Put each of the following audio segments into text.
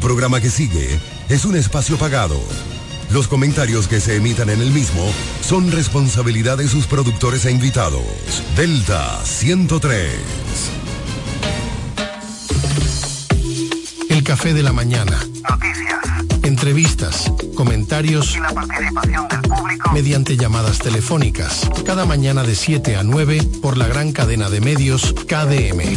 programa que sigue es un espacio pagado. Los comentarios que se emitan en el mismo son responsabilidad de sus productores e invitados. Delta 103. El café de la mañana. Noticias. Entrevistas, comentarios Y la participación del público. mediante llamadas telefónicas. Cada mañana de 7 a 9 por la gran cadena de medios KDM.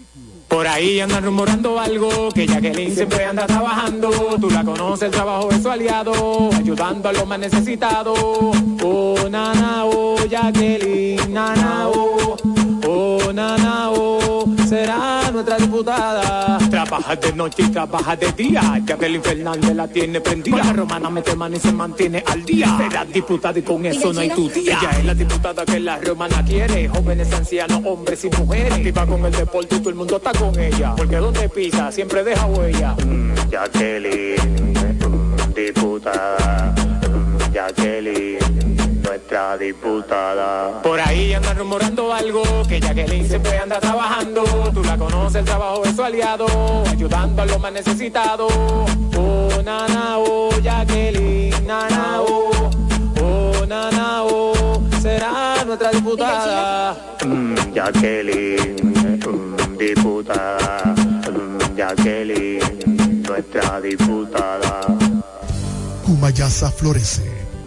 Por ahí andan rumorando algo, que Jacqueline siempre anda trabajando. Tú la conoces, el trabajo es su aliado, ayudando a los más necesitados. Oh, nana, oh, Jacqueline, nana, oh, oh, nana, oh, será nuestra diputada. Trabaja de noche y trabaja de día, Jacqueline Fernández la tiene prendida. La romana mete mano y se mantiene al día. Será diputada y con eso no hay tu tía. Ella es la diputada que la romana quiere, jóvenes, ancianos, hombres y mujeres. Activa con el deporte y todo el mundo está con ella. Porque donde pisa siempre deja huella. Mm, Jacqueline, mm, diputada, mm, Jacqueline, nuestra diputada. Por ahí andan rumorando algo, que Jacqueline siempre anda trabajando. Tú la conoces, el trabajo es su aliado, ayudando a los más necesitados. Oh, nana, oh, Jacqueline, nana, oh, oh, nana, oh, será nuestra diputada. Mm, Jacqueline, mm, diputada, mm, Jacqueline, nuestra diputada. Cumayasa florece.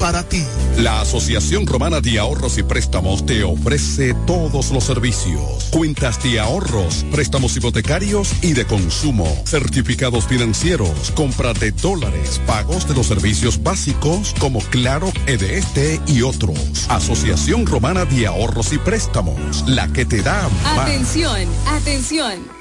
para ti. La Asociación Romana de Ahorros y Préstamos te ofrece todos los servicios. Cuentas de ahorros, préstamos hipotecarios y de consumo, certificados financieros, compra de dólares, pagos de los servicios básicos como Claro, EDST y otros. Asociación Romana de Ahorros y Préstamos, la que te da más. Atención, atención.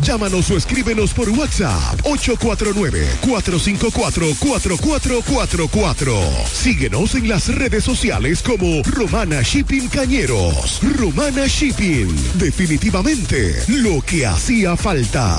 Llámanos o escríbenos por WhatsApp 849 454 4444. Síguenos en las redes sociales como Romana Shipping Cañeros. Romana Shipping. Definitivamente lo que hacía falta.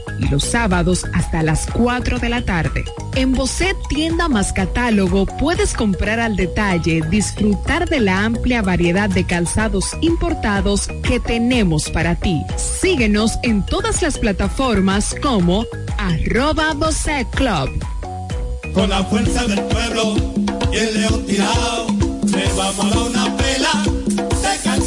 los sábados hasta las 4 de la tarde. En Bocet Tienda más Catálogo puedes comprar al detalle, disfrutar de la amplia variedad de calzados importados que tenemos para ti. Síguenos en todas las plataformas como arroba Bocet Club. Con la fuerza del pueblo el león vamos a dar una.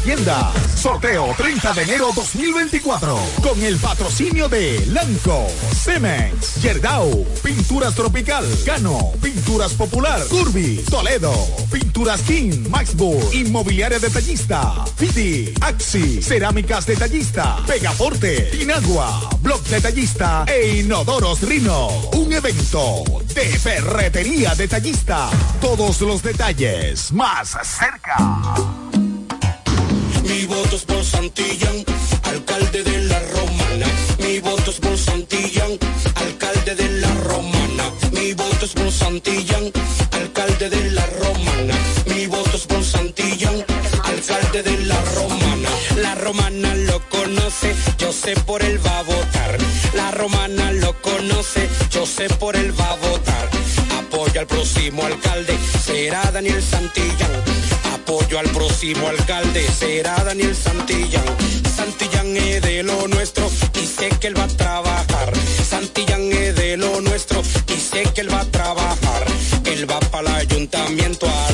tiendas. Sorteo 30 de enero 2024. Con el patrocinio de Lanco, Cemex, Yerdau, Pinturas Tropical, Cano, Pinturas Popular, Curvi, Toledo, Pinturas King, Maxburg, Inmobiliaria Detallista, Fiti, Axi, Cerámicas Detallista, Pegaforte, Inagua, Blog Detallista e Inodoros Rino. Un evento de ferretería detallista. Todos los detalles más cerca. Santillán, alcalde de la Romana. Mi voto es por Santillán, alcalde de la Romana. Mi voto es por Santillán, alcalde de la Romana. Mi voto es por Santillán, alcalde de la Romana. La Romana lo conoce, yo sé por él va a votar. La Romana lo conoce, yo sé por él va a votar. Apoyo al próximo alcalde, será Daniel Santillán. Apoyo al próximo alcalde, será Daniel Santillán. Santillán es de lo nuestro y sé que él va a trabajar. Santillán es de lo nuestro y sé que él va a trabajar. Él va para el ayuntamiento a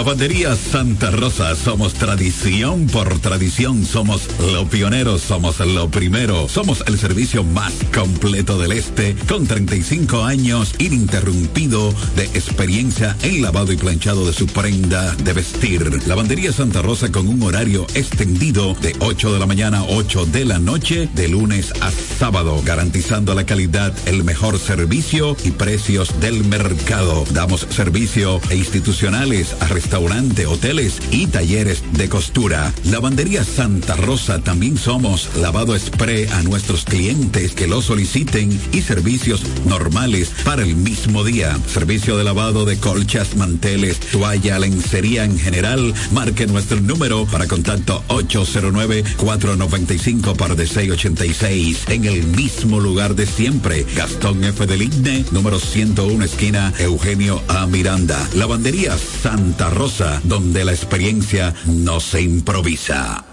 Lavandería Santa Rosa, somos tradición por tradición, somos los pioneros, somos lo primero, somos el servicio más completo del este, con 35 años ininterrumpido de experiencia en lavado y planchado de su prenda de vestir. Lavandería Santa Rosa con un horario extendido de 8 de la mañana a 8 de la noche, de lunes a sábado, garantizando la calidad, el mejor servicio y precios del mercado. Damos servicio e institucionales a restaurante, hoteles y talleres de costura. Lavandería Santa Rosa también somos lavado spray a nuestros clientes que lo soliciten y servicios normales para el mismo día. Servicio de lavado de colchas, manteles, toalla, lencería en general. Marque nuestro número para contacto 809-495 par de 686 en el mismo lugar de siempre. Gastón F. del Igne, número 101, esquina Eugenio A. Miranda. Lavandería Santa Rosa, donde la experiencia no se improvisa.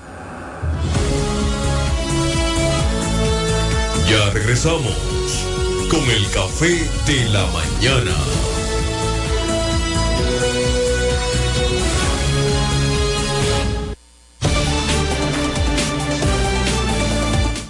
Ya regresamos con el café de la mañana.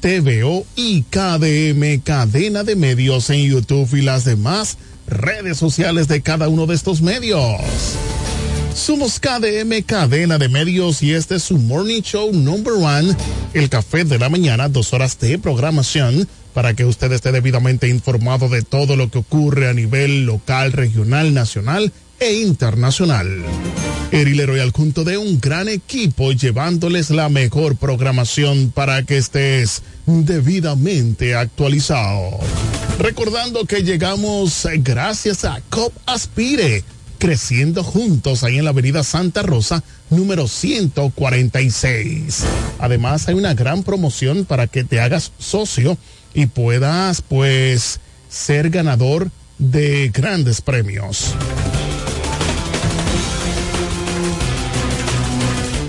TVO y KDM Cadena de Medios en YouTube y las demás redes sociales de cada uno de estos medios. Somos KDM Cadena de Medios y este es su Morning Show Number One, el café de la mañana, dos horas de programación para que usted esté debidamente informado de todo lo que ocurre a nivel local, regional, nacional e internacional. Erilero y al junto de un gran equipo llevándoles la mejor programación para que estés debidamente actualizado. Recordando que llegamos gracias a COP Aspire, creciendo juntos ahí en la avenida Santa Rosa, número 146. Además hay una gran promoción para que te hagas socio y puedas pues ser ganador de grandes premios.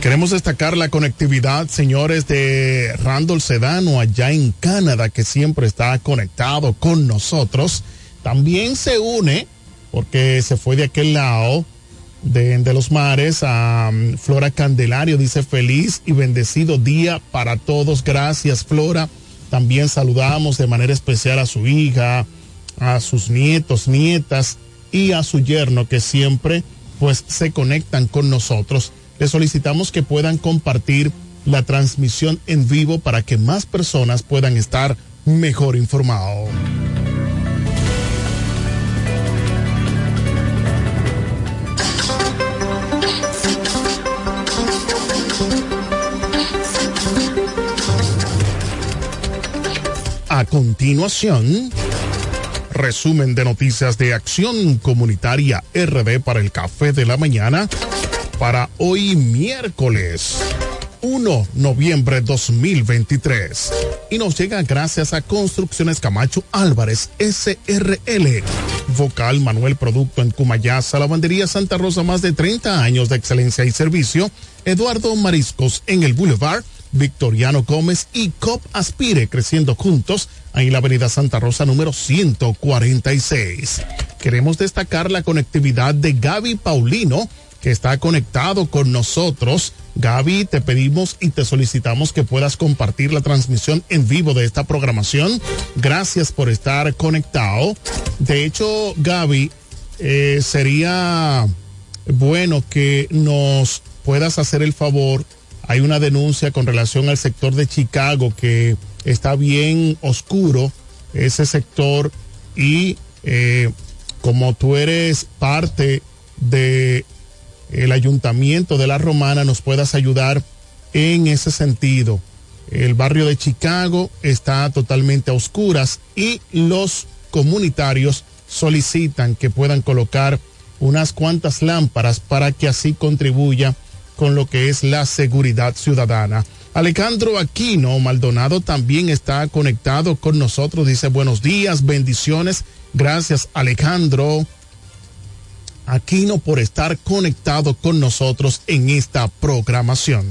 Queremos destacar la conectividad, señores, de Randall Sedano allá en Canadá, que siempre está conectado con nosotros. También se une, porque se fue de aquel lado de, los mares, a um, Flora Candelario. Dice feliz y bendecido día para todos. Gracias, Flora. También saludamos de manera especial a su hija, a sus nietos, nietas y a su yerno, que siempre pues se conectan con nosotros les solicitamos que puedan compartir la transmisión en vivo para que más personas puedan estar mejor informados. A continuación, resumen de noticias de Acción Comunitaria RD para el Café de la Mañana para hoy miércoles 1 noviembre 2023 y nos llega gracias a Construcciones Camacho Álvarez SRL. Vocal Manuel Producto en Cumayasa, Lavandería Santa Rosa, más de 30 años de excelencia y servicio. Eduardo Mariscos en el Boulevard. Victoriano Gómez y COP Aspire creciendo juntos en la Avenida Santa Rosa número 146. Queremos destacar la conectividad de Gaby Paulino que está conectado con nosotros. Gaby, te pedimos y te solicitamos que puedas compartir la transmisión en vivo de esta programación. Gracias por estar conectado. De hecho, Gaby, eh, sería bueno que nos puedas hacer el favor. Hay una denuncia con relación al sector de Chicago que está bien oscuro, ese sector, y eh, como tú eres parte de el ayuntamiento de la Romana nos puedas ayudar en ese sentido. El barrio de Chicago está totalmente a oscuras y los comunitarios solicitan que puedan colocar unas cuantas lámparas para que así contribuya con lo que es la seguridad ciudadana. Alejandro Aquino Maldonado también está conectado con nosotros. Dice buenos días, bendiciones. Gracias Alejandro. Aquino por estar conectado con nosotros en esta programación.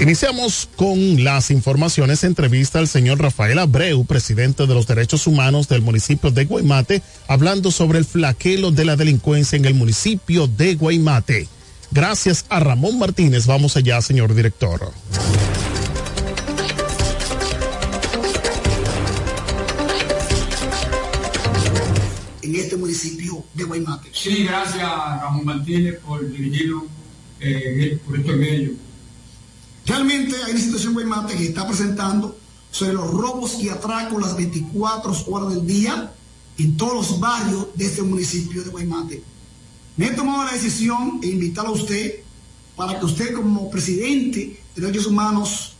Iniciamos con las informaciones. Entrevista al señor Rafael Abreu, presidente de los derechos humanos del municipio de Guaymate, hablando sobre el flaquelo de la delincuencia en el municipio de Guaymate. Gracias a Ramón Martínez. Vamos allá, señor director. En este municipio de Guaymate. Sí, gracias Ramón Martínez por dirigirlo eh, por estos medios. Realmente hay una situación Guaymate que está presentando sobre los robos y atracos las 24 horas del día en todos los barrios de este municipio de Guaymate. Me he tomado la decisión de invitar a usted para que usted como presidente de derechos humanos,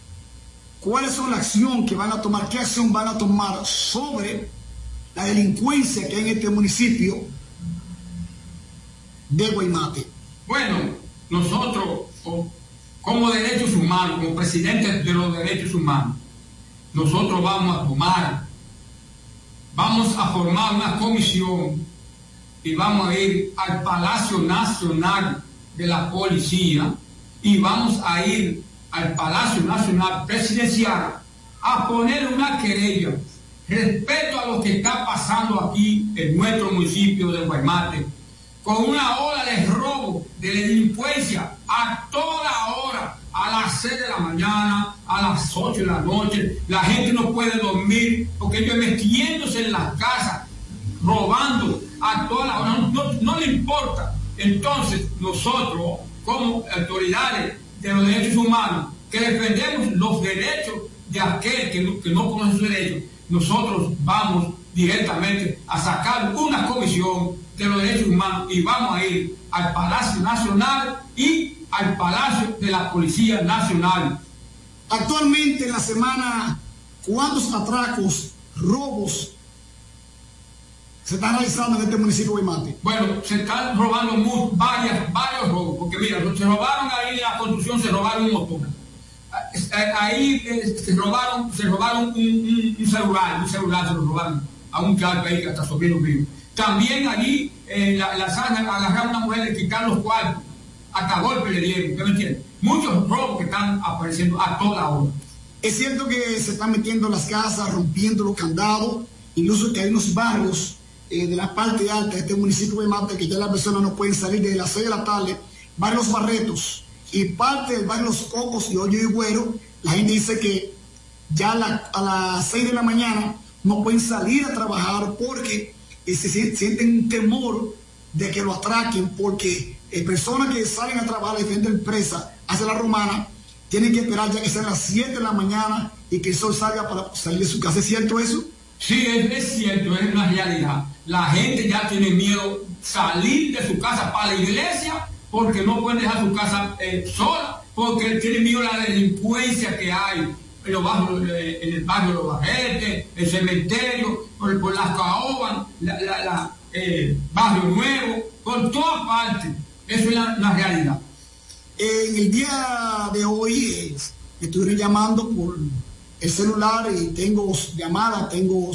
cuáles son la acción que van a tomar, qué acción van a tomar sobre la delincuencia que hay en este municipio de Guaymate. Bueno, nosotros como derechos humanos, como presidentes de los derechos humanos, nosotros vamos a tomar, vamos a formar una comisión y vamos a ir al Palacio Nacional de la Policía y vamos a ir al Palacio Nacional Presidencial a poner una querella respecto a lo que está pasando aquí en nuestro municipio de Guaymate, con una ola de robo, de delincuencia a toda hora, a las 6 de la mañana, a las 8 de la noche. La gente no puede dormir porque ellos metiéndose en las casas, robando a toda la hora, no, le importa. Entonces, nosotros, como autoridades de los derechos humanos, que defendemos los derechos de aquel que que no conoce sus derechos, nosotros vamos directamente a sacar una comisión de los derechos humanos y vamos a ir al Palacio Nacional y al Palacio de la Policía Nacional. Actualmente en la semana, ¿cuántos atracos, robos se están realizando en este municipio de Guaymate? Bueno, se están robando mu- varias, varios robos, porque mira, se robaron ahí en la construcción, se robaron un motor. Eh, Ahí eh, se robaron, se robaron un, celular, un celular se lo robaron a un chaval ahí hasta sobrino mío. También allí en la, la sala agarraron a una mujer, le quitaron los cuartos, hasta golpe le dieron, ¿usted me entiende? Muchos robos que están apareciendo a toda hora. Es cierto que se están metiendo en las casas, rompiendo los candados, incluso que hay unos barrios eh, de la parte alta de este municipio de Mate que ya las personas no pueden salir desde las 6 de la tarde, barrios Barretos y parte del barrio Los Cocos y Hoyo y Güero, la gente dice que ya a, la- a las 6 de la mañana no pueden salir a trabajar porque eh, se sien- sienten un temor de que lo atraquen porque personas que salen a trabajar a diferentes empresas hacia la romana tienen que esperar ya que sean las 7 de la mañana y que el sol salga para salir de su casa. ¿Es cierto eso? Sí, es cierto, es una realidad. La gente ya tiene miedo salir de su casa para la iglesia porque no pueden dejar su casa eh, sola, porque miedo a la delincuencia que hay en, los eh, en el barrio los Barretes, el cementerio, por, las caobas, la, eh, barrio nuevo, por todas partes. Eso es la, realidad. En el día de hoy estuvieron llamando por el celular y tengo llamadas, tengo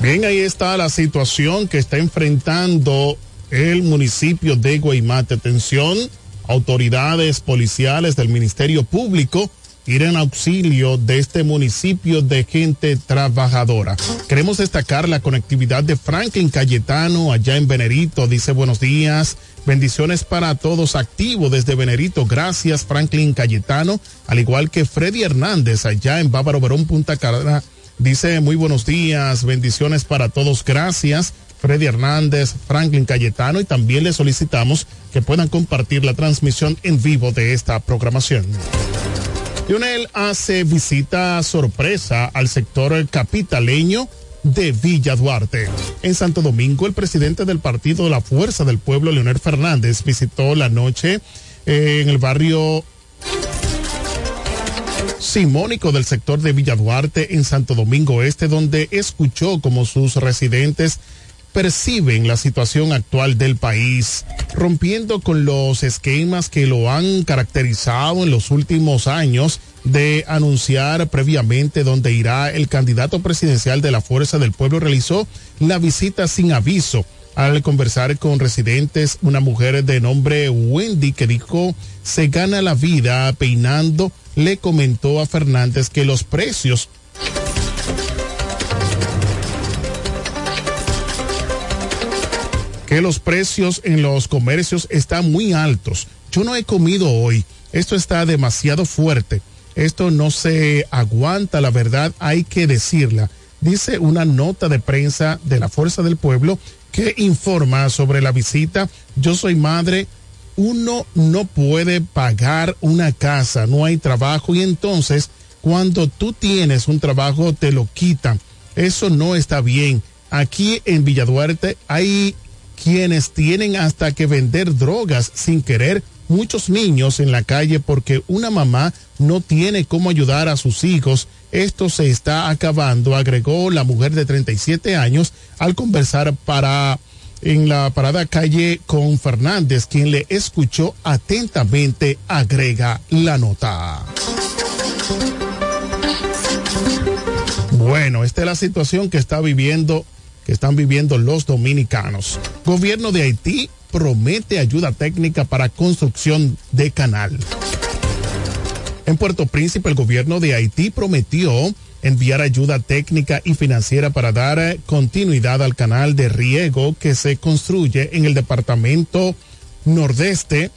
Bien, ahí está la situación que está enfrentando el municipio de Guaymate. Atención, autoridades policiales del Ministerio Público ir en auxilio de este municipio de gente trabajadora. Queremos destacar la conectividad de Franklin Cayetano allá en Venerito. Dice buenos días, bendiciones para todos activos desde Venerito. Gracias Franklin Cayetano, al igual que Freddy Hernández allá en Bávaro Verón, Punta Cana. Dice muy buenos días, bendiciones para todos. Gracias. Freddy Hernández, Franklin Cayetano y también le solicitamos que puedan compartir la transmisión en vivo de esta programación. Lionel hace visita sorpresa al sector capitaleño de Villa Duarte. En Santo Domingo, el presidente del partido la Fuerza del Pueblo, Leonel Fernández, visitó la noche eh, en el barrio Simónico del sector de Villa Duarte en Santo Domingo Este, donde escuchó como sus residentes perciben la situación actual del país, rompiendo con los esquemas que lo han caracterizado en los últimos años de anunciar previamente dónde irá el candidato presidencial de la Fuerza del Pueblo, realizó la visita sin aviso. Al conversar con residentes, una mujer de nombre Wendy que dijo se gana la vida peinando, le comentó a Fernández que los precios que los precios en los comercios están muy altos. Yo no he comido hoy. Esto está demasiado fuerte. Esto no se aguanta, la verdad hay que decirla. dice una nota de prensa de la Fuerza del Pueblo que informa sobre la visita. Yo soy madre. Uno no puede pagar una casa, no hay trabajo y entonces cuando tú tienes un trabajo te lo quitan. Eso no está bien. Aquí en Villaduarte hay quienes tienen hasta que vender drogas sin querer muchos niños en la calle porque una mamá no tiene cómo ayudar a sus hijos. Esto se está acabando, agregó la mujer de 37 años al conversar para en la parada calle con Fernández, quien le escuchó atentamente, agrega la nota. Bueno, esta es la situación que está viviendo, que están viviendo los dominicanos. Gobierno de Haití promete ayuda técnica para construcción de canal. En Puerto Príncipe, el gobierno de Haití prometió enviar ayuda técnica y financiera para dar continuidad al canal de riego que se construye en el departamento nordeste.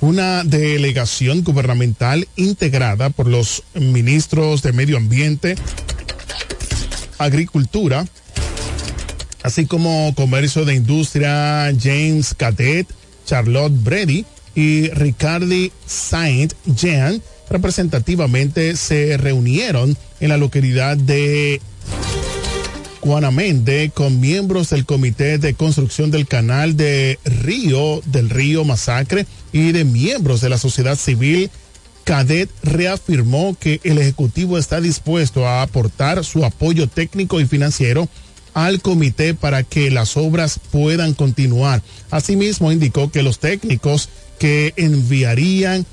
Una delegación gubernamental integrada por los ministros de Medio Ambiente, Agricultura, así como Comercio de Industria James Cadet, Charlotte Brady y Ricardi Saint Jean representativamente se reunieron en la localidad de Guanamende con miembros del Comité de Construcción del Canal de Río del Río Masacre y de miembros de la sociedad civil. Cadet reafirmó que el Ejecutivo está dispuesto a aportar su apoyo técnico y financiero al comité para que las obras puedan continuar. Asimismo, indicó que los técnicos que enviarían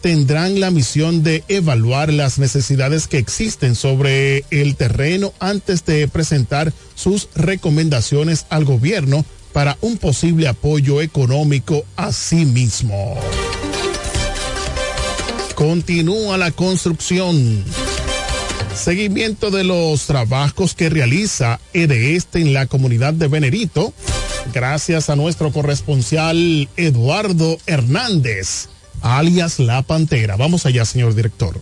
tendrán la misión de evaluar las necesidades que existen sobre el terreno antes de presentar sus recomendaciones al gobierno para un posible apoyo económico a sí mismo. Continúa la construcción. Seguimiento de los trabajos que realiza EDESTE en la comunidad de Venerito, gracias a nuestro corresponsal Eduardo Hernández alias La Pantera. Vamos allá, señor director.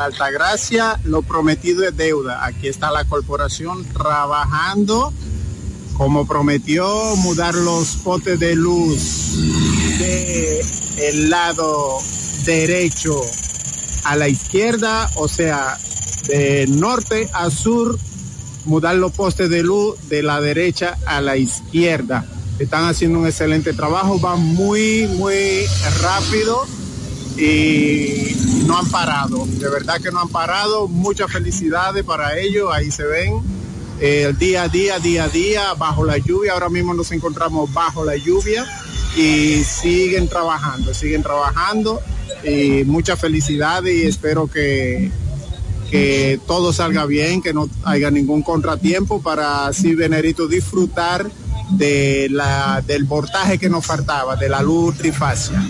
La Altagracia, lo prometido es deuda. Aquí está la corporación trabajando como prometió mudar los potes de luz de lado derecho a la izquierda, o sea, de norte a sur, mudar los postes de luz de la derecha a la izquierda están haciendo un excelente trabajo, van muy, muy rápido y no han parado, de verdad que no han parado, muchas felicidades para ellos, ahí se ven. El día a día, día a día, bajo la lluvia, ahora mismo nos encontramos bajo la lluvia y siguen trabajando, siguen trabajando y muchas felicidades y espero que, que todo salga bien, que no haya ningún contratiempo para así Venerito disfrutar de la, del portaje que nos faltaba, de la luz trifacia.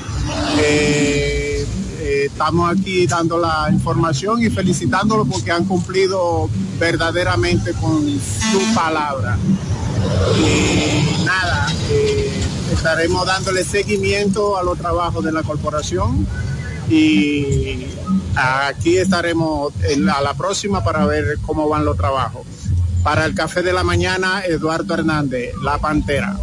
Eh, eh, estamos aquí dando la información y felicitándolo porque han cumplido verdaderamente con su palabra. Y nada, eh, estaremos dándole seguimiento a los trabajos de la corporación y aquí estaremos a la próxima para ver cómo van los trabajos. Para el café de la mañana, Eduardo Hernández, La Pantera.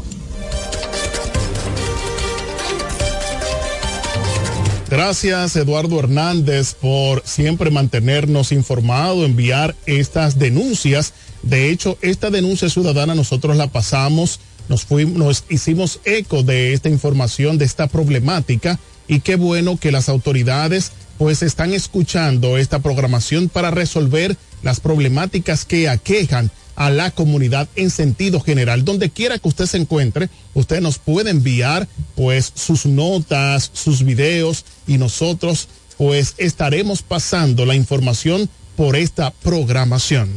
Gracias Eduardo Hernández por siempre mantenernos informados, enviar estas denuncias. De hecho, esta denuncia ciudadana nosotros la pasamos, nos fuimos, nos hicimos eco de esta información, de esta problemática y qué bueno que las autoridades pues están escuchando esta programación para resolver las problemáticas que aquejan a la comunidad en sentido general. Donde quiera que usted se encuentre, usted nos puede enviar pues sus notas, sus videos y nosotros pues estaremos pasando la información por esta programación.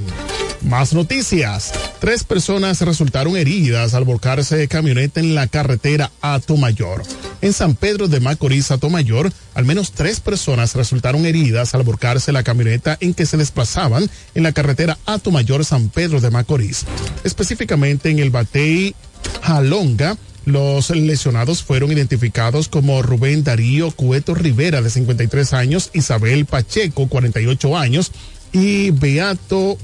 Más noticias. Tres personas resultaron heridas al volcarse de camioneta en la carretera Mayor. En San Pedro de Macorís, Mayor, al menos tres personas resultaron heridas al volcarse la camioneta en que se desplazaban en la carretera Mayor San Pedro de Macorís. Específicamente en el Batey Jalonga, Los lesionados fueron identificados como Rubén Darío Cueto Rivera, de 53 años, Isabel Pacheco, 48 años, y Beato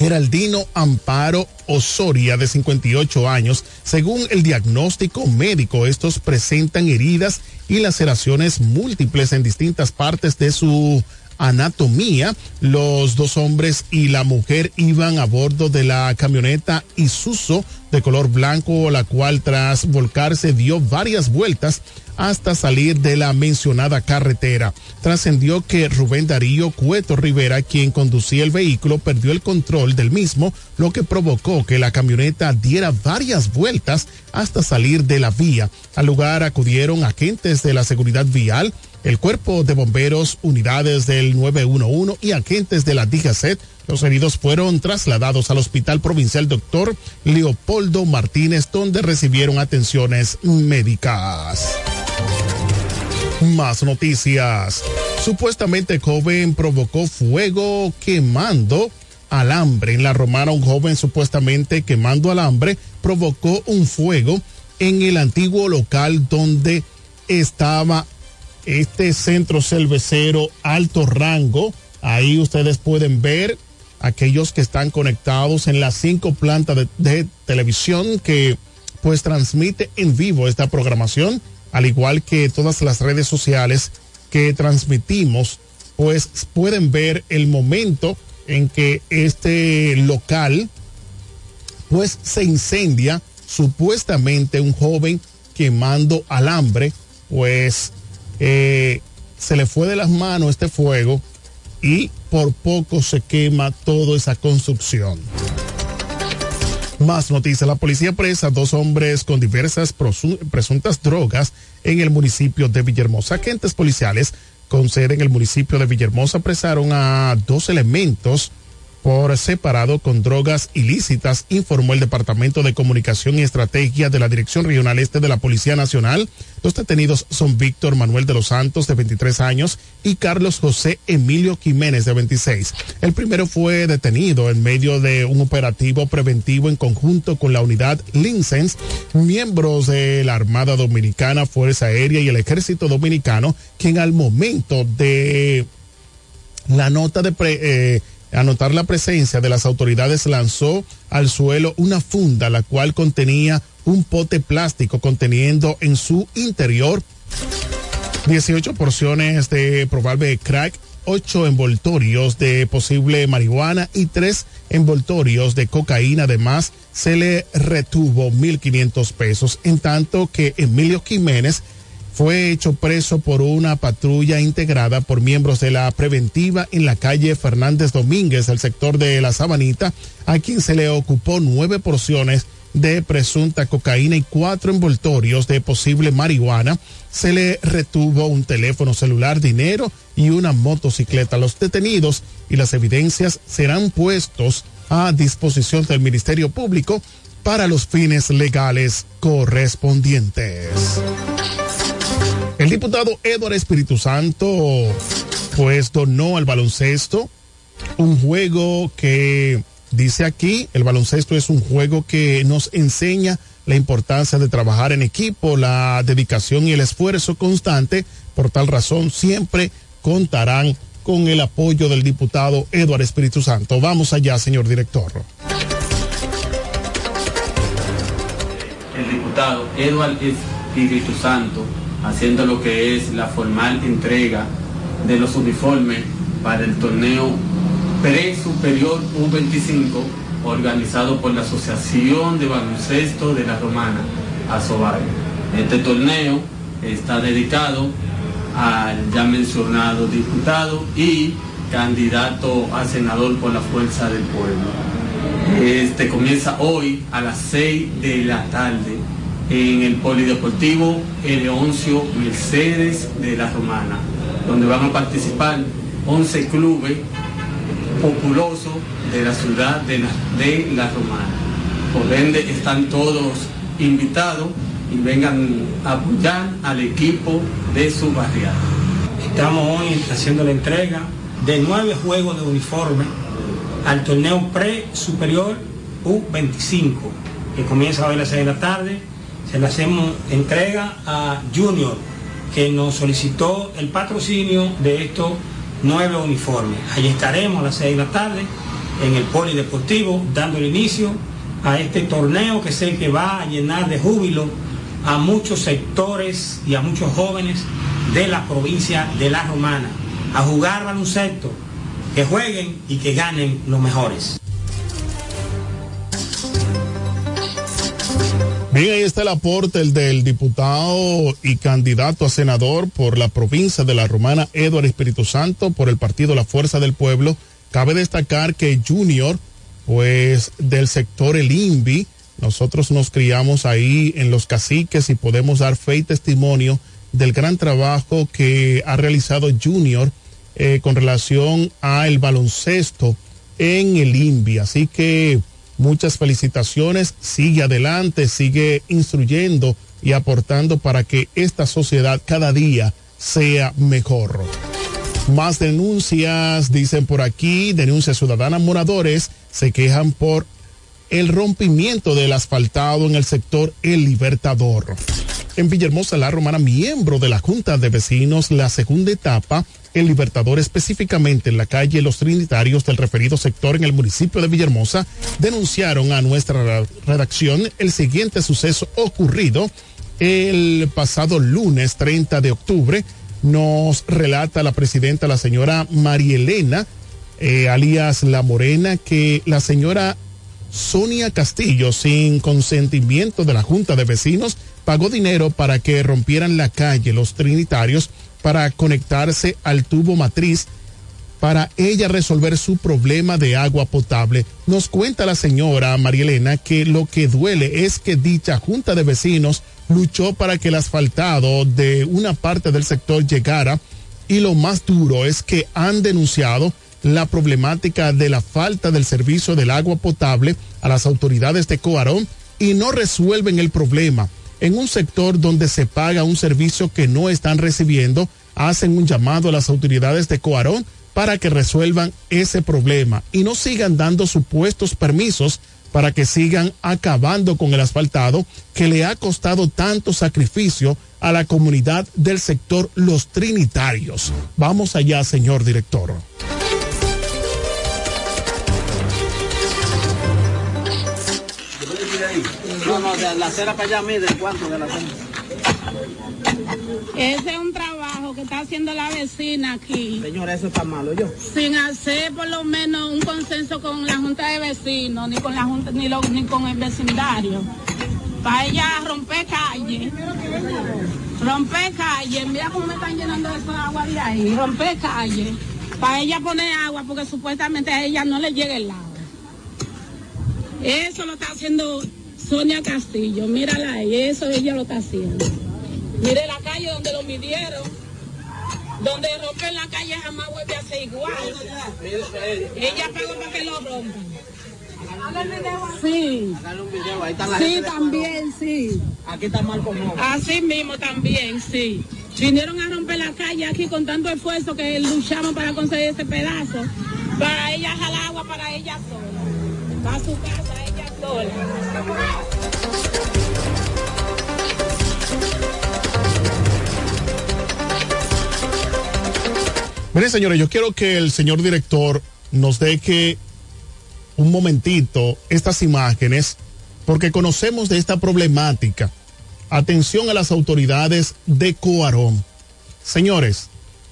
Geraldino Amparo Osoria, de 58 años. Según el diagnóstico médico, estos presentan heridas y laceraciones múltiples en distintas partes de su anatomía. Los dos hombres y la mujer iban a bordo de la camioneta Isuso de color blanco, la cual tras volcarse dio varias vueltas hasta salir de la mencionada carretera. Trascendió que Rubén Darío Cueto Rivera, quien conducía el vehículo, perdió el control del mismo, lo que provocó que la camioneta diera varias vueltas hasta salir de la vía. Al lugar acudieron agentes de la seguridad vial, el cuerpo de bomberos, unidades del 911 y agentes de la DGCET. Los heridos fueron trasladados al Hospital Provincial Doctor Leopoldo Martínez, donde recibieron atenciones médicas. Más noticias. Supuestamente joven provocó fuego quemando alambre. En la romana un joven supuestamente quemando alambre provocó un fuego en el antiguo local donde estaba este centro cervecero alto rango. Ahí ustedes pueden ver aquellos que están conectados en las cinco plantas de, de, televisión que pues transmite en vivo esta programación, al igual que todas las redes sociales que transmitimos, pues pueden ver el momento en que este local pues se incendia supuestamente un joven quemando alambre, pues eh, se le fue de las manos este fuego y por poco se quema toda esa construcción. Más noticias. La policía presa dos hombres con diversas presuntas drogas en el municipio de Villahermosa. Agentes policiales con sede en el municipio de Villahermosa apresaron a dos elementos por separado con drogas ilícitas, informó el Departamento de Comunicación y Estrategia de la Dirección Regional Este de la Policía Nacional. Los detenidos son Víctor Manuel de los Santos, de 23 años, y Carlos José Emilio Jiménez, de 26. El primero fue detenido en medio de un operativo preventivo en conjunto con la unidad Lincens, miembros de la Armada Dominicana, Fuerza Aérea y el Ejército Dominicano, quien al momento de la nota de pre, eh, anotar la presencia de las autoridades lanzó al suelo una funda la cual contenía un pote plástico conteniendo en su interior 18 porciones de probable crack, 8 envoltorios de posible marihuana y 3 envoltorios de cocaína. Además, se le retuvo 1.500 pesos, en tanto que Emilio Jiménez fue hecho preso por una patrulla integrada por miembros de la preventiva en la calle Fernández Domínguez, el sector de la Sabanita, a quien se le ocupó nueve porciones de presunta cocaína y cuatro envoltorios de posible marihuana. Se le retuvo un teléfono celular, dinero y una motocicleta. Los detenidos y las evidencias serán puestos a disposición del Ministerio Público para los fines legales correspondientes. El diputado Eduardo Espíritu Santo pues donó al baloncesto un juego que dice aquí, el baloncesto es un juego que nos enseña la importancia de trabajar en equipo, la dedicación y el esfuerzo constante. Por tal razón, siempre contarán con el apoyo del diputado Eduardo Espíritu Santo. Vamos allá, señor director. El diputado Eduardo Espíritu Santo haciendo lo que es la formal entrega de los uniformes para el torneo pre-superior U25 organizado por la Asociación de Baloncesto de la Romana, ASOBAR. Este torneo está dedicado al ya mencionado diputado y candidato a senador por la Fuerza del Pueblo. Este comienza hoy a las 6 de la tarde en el Polideportivo Eleoncio Mercedes de la Romana, donde van a participar 11 clubes populosos de la ciudad de la, Romana. Por ende, están todos invitados y vengan a apoyar al equipo de su barriada. Estamos hoy haciendo la entrega de nueve juegos de uniforme al torneo pre-superior U25, que comienza hoy a las 6 de la tarde se le hacemos entrega a Junior, que nos solicitó el patrocinio de estos nueve uniformes. Allí estaremos a las seis de la tarde en el Polideportivo dando el inicio a este torneo que sé que va a llenar de júbilo a muchos sectores y a muchos jóvenes de la provincia de La Romana a jugar baloncesto, que jueguen y que ganen los mejores. Bien, ahí está el aporte el del diputado y candidato a senador por la provincia de La Romana, Eduardo Espíritu Santo, por el partido La Fuerza del Pueblo. Cabe destacar que Junior, pues del sector El INVI, nosotros nos criamos ahí en los caciques y podemos dar fe y testimonio del gran trabajo que ha realizado Junior eh, con relación a el baloncesto en el INVI. Así que muchas felicitaciones, sigue adelante, sigue instruyendo y aportando para que esta sociedad cada día sea mejor. Más denuncias, dicen por aquí, denuncias ciudadanas moradores se quejan por el rompimiento del asfaltado en el sector El Libertador. En Villahermosa, la romana, miembro de la Junta de Vecinos, la segunda etapa, El Libertador, específicamente en la calle Los Trinitarios del referido sector en el municipio de Villahermosa, denunciaron a nuestra redacción el siguiente suceso ocurrido el pasado lunes 30 de octubre. Nos relata la presidenta, la señora Marielena, eh, alias La Morena, que la señora Sonia Castillo, sin consentimiento de la Junta de Vecinos, pagó dinero para que rompieran la calle Los Trinitarios para conectarse al tubo matriz para ella resolver su problema de agua potable. Nos cuenta la señora Marielena que lo que duele es que dicha junta de vecinos luchó para que el asfaltado de una parte del sector llegara y lo más duro es que han denunciado la problemática de la falta del servicio del agua potable a las autoridades de Coarón y no resuelven el problema. En un sector donde se paga un servicio que no están recibiendo, hacen un llamado a las autoridades de Coarón para que resuelvan ese problema y no sigan dando supuestos permisos para que sigan acabando con el asfaltado que le ha costado tanto sacrificio a la comunidad del sector Los Trinitarios. Vamos allá, señor director. De la acera para allá mide cuánto de la acera. Ese es un trabajo que está haciendo la vecina aquí. Señora, eso está malo yo. Sin hacer por lo menos un consenso con la junta de vecinos, ni con la junta, ni, lo- ni con el vecindario. Para ella romper calle. Romper calle. Mira cómo me están llenando esa agua de ahí. Romper calle. Para ella poner agua porque supuestamente a ella no le llega el agua. Eso lo está haciendo Sonia Castillo. Mírala ahí. Eso ella lo está haciendo. Mire la calle donde lo midieron. Donde rompen la calle jamás vuelve a ser igual. Ella pagó para que lo rompan. Sí. un video, ahí está la Sí, también, sí. Aquí está mal como. Así mismo también, sí. Vinieron a romper la calle aquí con tanto esfuerzo que luchamos para conseguir ese pedazo. Para ella jalar agua para ella sola. Para su casa ella Miren, señores, yo quiero que el señor director nos deje un momentito estas imágenes, porque conocemos de esta problemática. Atención a las autoridades de Coarón. Señores,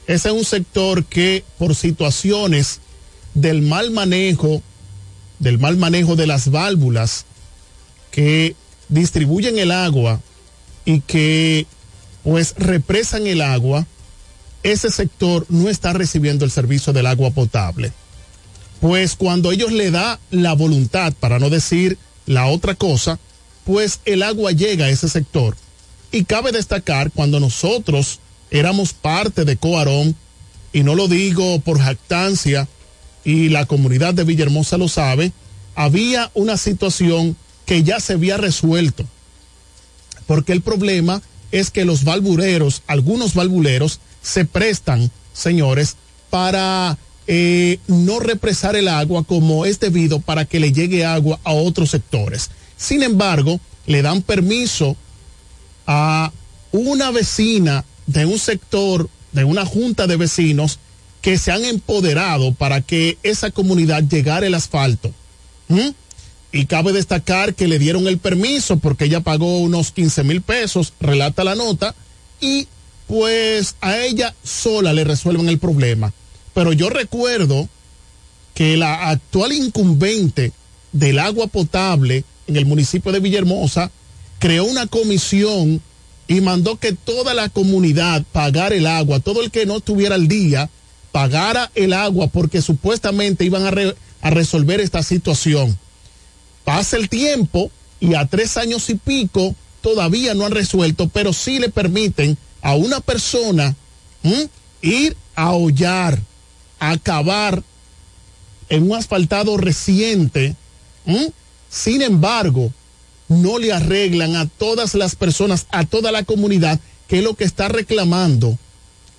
ese es un sector que por situaciones del mal manejo, del mal manejo de las válvulas que distribuyen el agua y que pues represan el agua, ese sector no está recibiendo el servicio del agua potable. Pues cuando ellos le da la voluntad, para no decir la otra cosa, pues el agua llega a ese sector. Y cabe destacar cuando nosotros éramos parte de Coarón, y no lo digo por jactancia, y la comunidad de Villahermosa lo sabe, había una situación que ya se había resuelto. Porque el problema es que los valvuleros, algunos valvuleros, se prestan, señores, para eh, no represar el agua como es debido para que le llegue agua a otros sectores. Sin embargo, le dan permiso a una vecina de un sector, de una junta de vecinos que se han empoderado para que esa comunidad llegara el asfalto. ¿Mm? Y cabe destacar que le dieron el permiso porque ella pagó unos 15 mil pesos, relata la nota, y pues a ella sola le resuelven el problema. Pero yo recuerdo que la actual incumbente del agua potable en el municipio de Villahermosa creó una comisión y mandó que toda la comunidad pagara el agua, todo el que no estuviera al día pagara el agua porque supuestamente iban a, a resolver esta situación. Pasa el tiempo y a tres años y pico todavía no han resuelto, pero sí le permiten a una persona ir a hollar, a cavar en un asfaltado reciente. Sin embargo, no le arreglan a todas las personas, a toda la comunidad, que es lo que está reclamando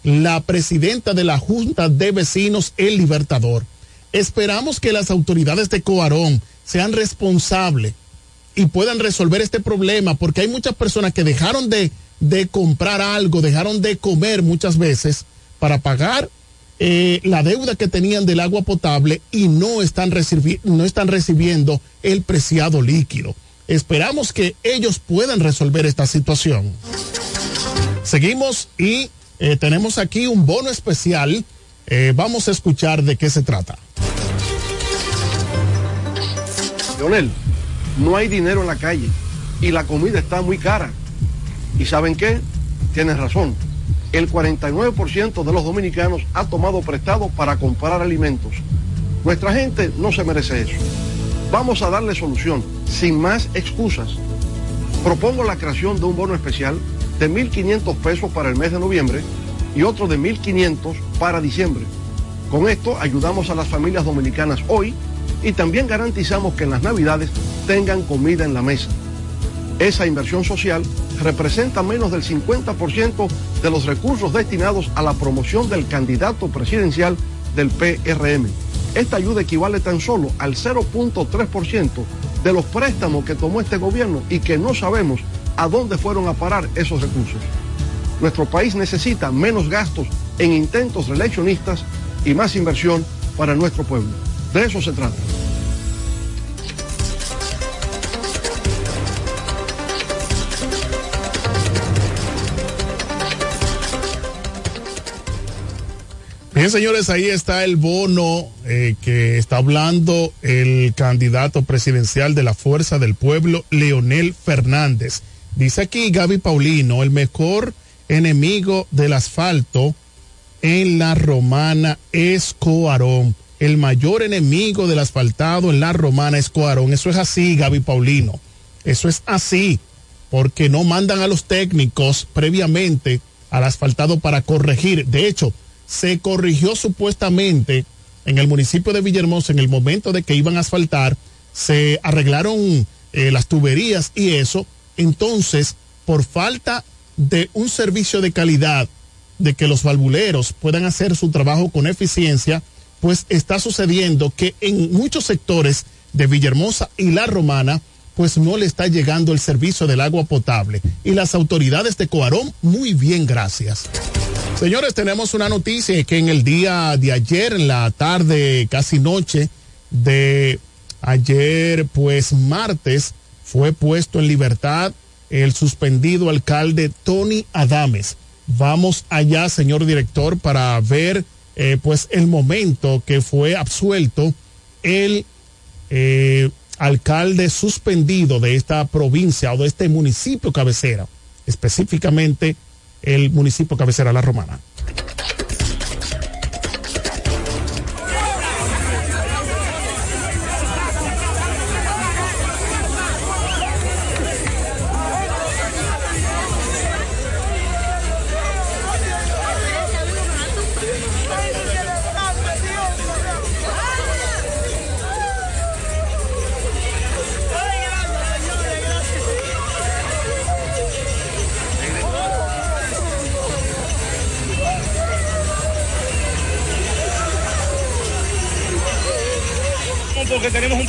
la presidenta de la Junta de Vecinos, El Libertador. Esperamos que las autoridades de Coarón sean responsables y puedan resolver este problema, porque hay muchas personas que dejaron de, de comprar algo, dejaron de comer muchas veces para pagar eh, la deuda que tenían del agua potable y no están, no están recibiendo el preciado líquido. Esperamos que ellos puedan resolver esta situación. Seguimos y eh, tenemos aquí un bono especial. Eh, vamos a escuchar de qué se trata. Leonel, no hay dinero en la calle y la comida está muy cara. ¿Y saben qué? Tienes razón. El 49% de los dominicanos ha tomado prestado para comprar alimentos. Nuestra gente no se merece eso. Vamos a darle solución, sin más excusas. Propongo la creación de un bono especial de 1.500 pesos para el mes de noviembre y otro de 1.500 para diciembre. Con esto ayudamos a las familias dominicanas hoy y también garantizamos que en las navidades tengan comida en la mesa. Esa inversión social representa menos del 50% de los recursos destinados a la promoción del candidato presidencial del PRM. Esta ayuda equivale tan solo al 0.3% de los préstamos que tomó este gobierno y que no sabemos a dónde fueron a parar esos recursos. Nuestro país necesita menos gastos en intentos reeleccionistas y más inversión para nuestro pueblo. De eso se trata. Bien, señores, ahí está el bono eh, que está hablando el candidato presidencial de la Fuerza del Pueblo, Leonel Fernández. Dice aquí Gaby Paulino, el mejor enemigo del asfalto en la romana es Coarón. El mayor enemigo del asfaltado en la romana es Coarón. Eso es así, Gaby Paulino. Eso es así, porque no mandan a los técnicos previamente al asfaltado para corregir. De hecho, se corrigió supuestamente en el municipio de Villahermosa en el momento de que iban a asfaltar, se arreglaron eh, las tuberías y eso. Entonces, por falta de un servicio de calidad, de que los valvuleros puedan hacer su trabajo con eficiencia, pues está sucediendo que en muchos sectores de Villahermosa y La Romana, pues no le está llegando el servicio del agua potable. Y las autoridades de Coarón, muy bien, gracias. Señores, tenemos una noticia que en el día de ayer, en la tarde, casi noche de ayer, pues martes, fue puesto en libertad el suspendido alcalde Tony Adames. Vamos allá, señor director, para ver eh, pues el momento que fue absuelto el eh, alcalde suspendido de esta provincia o de este municipio cabecera, específicamente el municipio cabecera La Romana.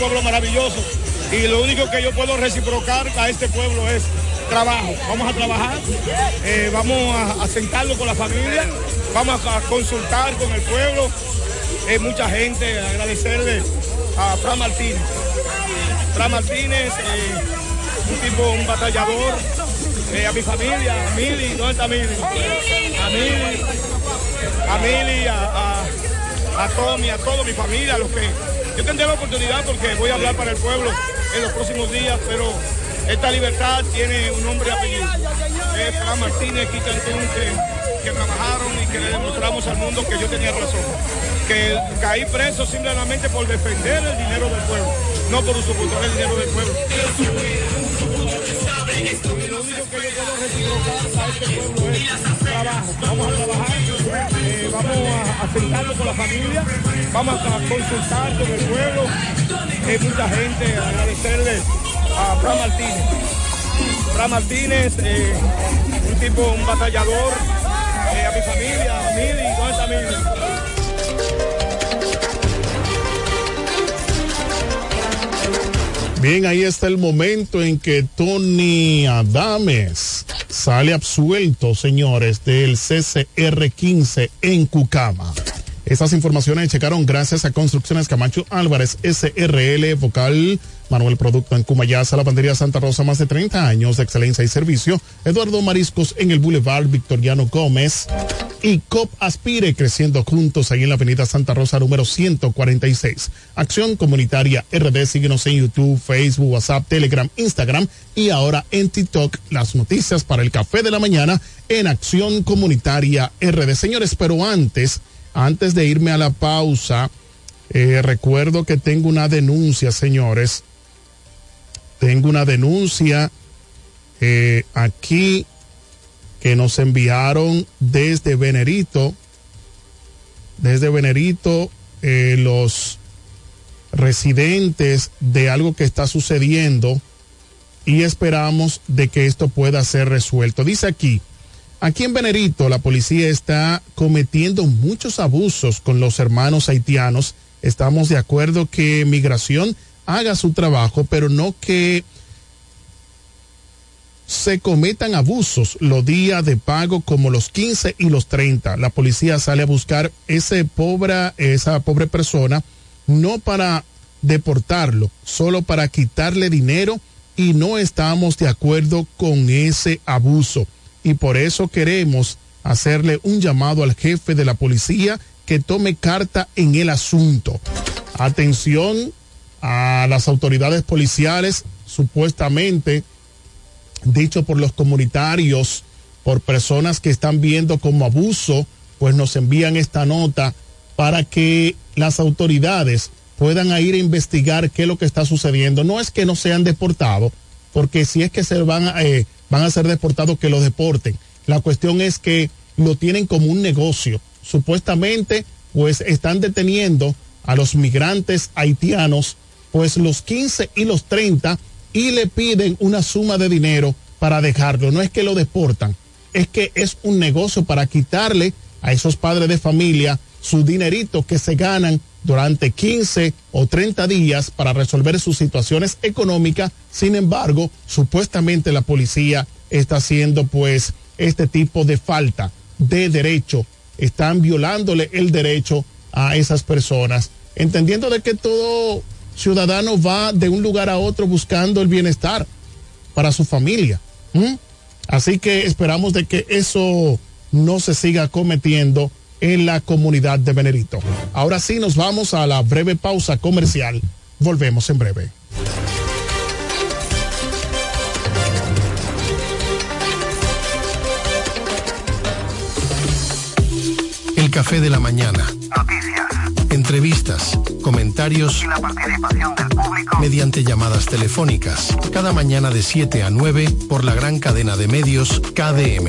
Pueblo maravilloso y lo único que yo puedo reciprocar a este pueblo es trabajo. Vamos a trabajar, eh, vamos a, sentarlo con la familia, vamos a, a consultar con el pueblo. Eh, mucha gente, agradecerle a Fran Martínez. Fran Martínez, eh, un tipo, un batallador, eh, a mi familia, a Mili, ¿dónde está Mili? A Mili, a Mili, a, a, a Tommy, a toda mi familia, a los que yo tendré la oportunidad porque voy a hablar para el pueblo en los próximos días, pero esta libertad tiene un nombre apellido. Es Fran Martínez, que, que trabajaron y que le demostramos al mundo que yo tenía razón. Que caí preso simplemente por defender el dinero del pueblo, no por usurpar el dinero del pueblo. Lo único que yo a este pueblo es trabajo. Vamos a trabajar, eh, vamos a, a sentarnos con la familia, vamos a consultar con el pueblo. Hay mucha gente, agradecerle a Fran Martínez. Fran Martínez, eh, un tipo, un batallador, eh, a mi familia, a Mili, ¿dónde está Mili? Bien, ahí está el momento en que Tony Adames sale absuelto, señores, del CCR 15 en Cucama. Estas informaciones checaron gracias a Construcciones Camacho Álvarez, SRL, vocal Manuel Producto en Cumayasa, Lavandería Santa Rosa, más de 30 años de excelencia y servicio. Eduardo Mariscos en el Boulevard Victoriano Gómez. Y COP Aspire creciendo juntos ahí en la Avenida Santa Rosa número 146. Acción Comunitaria RD, síguenos en YouTube, Facebook, WhatsApp, Telegram, Instagram y ahora en TikTok. Las noticias para el café de la mañana en Acción Comunitaria RD. Señores, pero antes, antes de irme a la pausa, eh, recuerdo que tengo una denuncia, señores. Tengo una denuncia eh, aquí que nos enviaron desde Venerito, desde Venerito, eh, los residentes de algo que está sucediendo y esperamos de que esto pueda ser resuelto. Dice aquí, aquí en Venerito la policía está cometiendo muchos abusos con los hermanos haitianos. Estamos de acuerdo que migración haga su trabajo, pero no que se cometan abusos los días de pago como los 15 y los 30. La policía sale a buscar ese pobre, esa pobre persona no para deportarlo, solo para quitarle dinero y no estamos de acuerdo con ese abuso. Y por eso queremos hacerle un llamado al jefe de la policía que tome carta en el asunto. Atención a las autoridades policiales, supuestamente dicho por los comunitarios, por personas que están viendo como abuso, pues nos envían esta nota para que las autoridades puedan ir a investigar qué es lo que está sucediendo. No es que no sean deportados, porque si es que se van a, eh, van a ser deportados, que los deporten. La cuestión es que lo tienen como un negocio. Supuestamente, pues están deteniendo a los migrantes haitianos, pues los 15 y los 30 y le piden una suma de dinero para dejarlo. No es que lo deportan, es que es un negocio para quitarle a esos padres de familia su dinerito que se ganan durante 15 o 30 días para resolver sus situaciones económicas. Sin embargo, supuestamente la policía está haciendo pues este tipo de falta de derecho. Están violándole el derecho a esas personas, entendiendo de que todo ciudadano va de un lugar a otro buscando el bienestar para su familia. Así que esperamos de que eso no se siga cometiendo en la comunidad de Venerito. Ahora sí nos vamos a la breve pausa comercial. Volvemos en breve. El café de la mañana. Entrevistas, comentarios Y la participación del público. mediante llamadas telefónicas. Cada mañana de 7 a 9 por la gran cadena de medios KDM.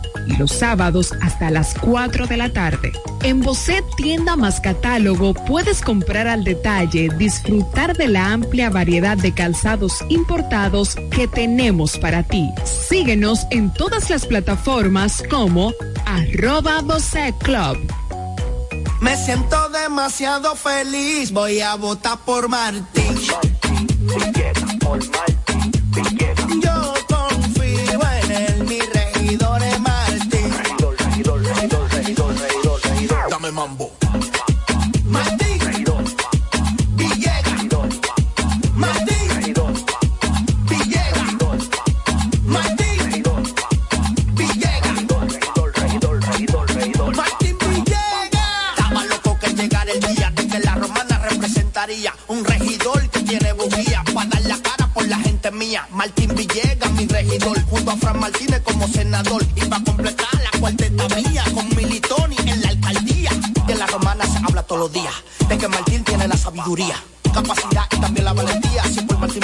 y los sábados hasta las 4 de la tarde. En Bocet Tienda más Catálogo puedes comprar al detalle, disfrutar de la amplia variedad de calzados importados que tenemos para ti. Síguenos en todas las plataformas como arroba Bocet Club. Me siento demasiado feliz, voy a votar por Martín. Yo representaría un regidor que tiene bujía para dar la cara por la gente mía. Martín Villegas, mi regidor, junto a Fran Martínez como senador. Y para completar días, de que Martín tiene la sabiduría, capacidad y también la valentía. Si por Martín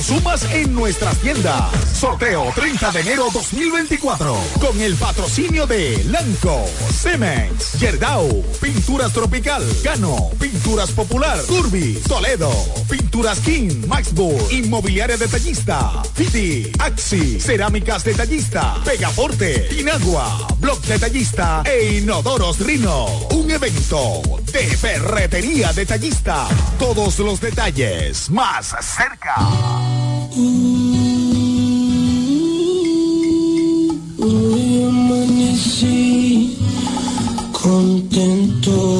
consumas en nuestras tiendas. Sorteo 30 de enero 2024. Con el patrocinio de Lanco, Cemex, Yerdau, Pinturas Tropical, Gano, Pinturas Popular, Curvi, Toledo, Pinturas King, Maxburg, Inmobiliaria Detallista, Fiti, Axi, Cerámicas Detallista, Pegaforte, Inagua, Blog Detallista e Inodoros Rino. Un evento de ferretería detallista. Todos los detalles más cerca. Contento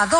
trabajador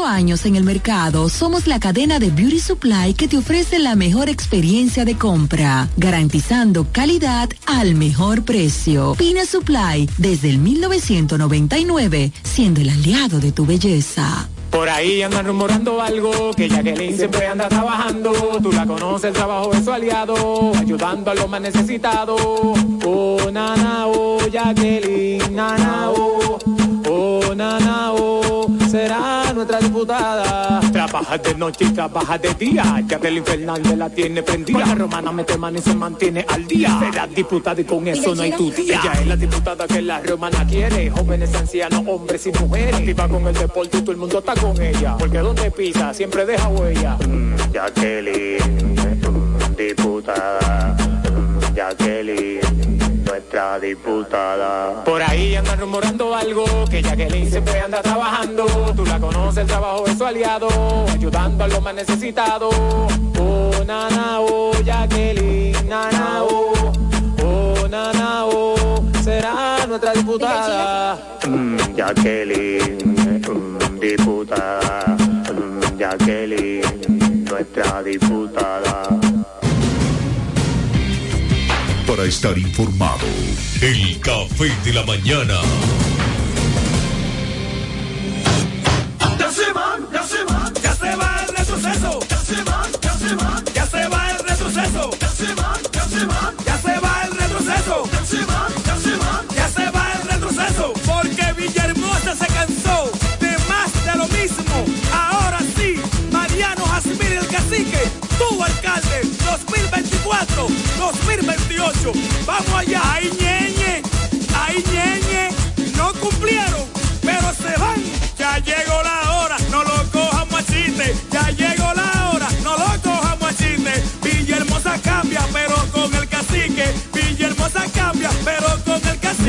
años en el mercado, somos la cadena de Beauty Supply que te ofrece la mejor experiencia de compra, garantizando calidad al mejor precio. Pina Supply, desde el 1999, siendo el aliado de tu belleza. Por ahí andan rumorando algo, que Jacqueline siempre anda trabajando. Tú la conoces, el trabajo es su aliado, ayudando a los más necesitados. Oh, nana, oh, Jacqueline, nana, será nuestra diputada. Trabaja de noche y trabaja de día, Jacqueline Fernández la tiene prendida. La romana mete mano y se mantiene al día. Será diputada y con eso no hay tu día. Ella es la diputada que la romana quiere, jóvenes, ancianos, hombres y mujeres. Activa con el deporte y todo el mundo está con ella. Porque donde pisa siempre deja huella. Mm, Jacqueline, mm, diputada. Mm, Jacqueline, nuestra diputada. Por ahí andan rumorando algo, que Jacqueline siempre anda trabajando. Tú la conoces, el trabajo es su aliado, ayudando a los más necesitados. Oh, nana, oh, Jacqueline, nana, oh, oh, nana, oh, será nuestra diputada. Mm, Jacqueline, mm, diputada. Mm, Jacqueline, nuestra diputada. Para estar informado, el café de la mañana. 2028. Vamos allá, ay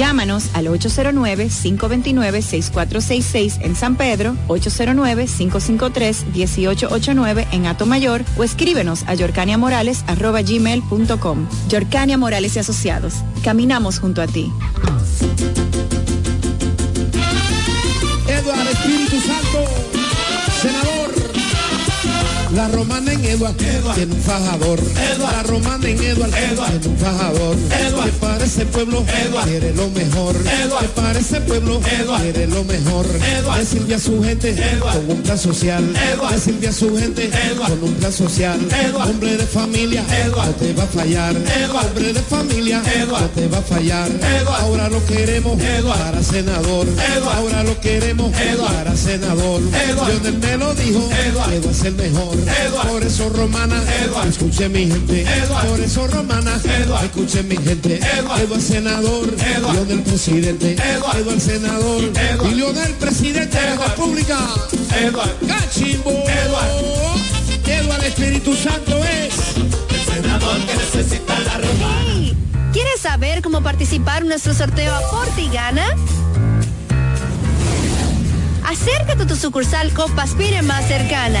Llámanos al 809-529-6466 en San Pedro, 809-553-1889 en Atomayor o escríbenos a yorcaniamorales.gmail.com. Yorcania Morales y Asociados. Caminamos junto a ti. La romana en Eduard, tiene un fajador. La romana en Eduard, tiene un fajador. Que para ese pueblo quiere lo mejor. Que para ese pueblo quiere lo mejor. Le sirve a su gente con un plan social. Le sirve a su gente con un plan social. Hombre de familia, no te va a fallar. Hombre de familia, no te va a fallar. Ahora lo queremos para senador. Ahora lo queremos para senador. Lionel me lo dijo, Eduard es el mejor. Por eso romana, escuche mi gente. Por eso romana, escuche mi gente. Eduard senador, Lionel presidente. Eduard senador, y Lionel presidente de la República. Cachimbo. Eduard Espíritu Santo es el senador que necesita la romana. Hey, ¿Quieres saber cómo participar en nuestro sorteo Aporte y Gana? Acércate a tu sucursal Copaspire más cercana.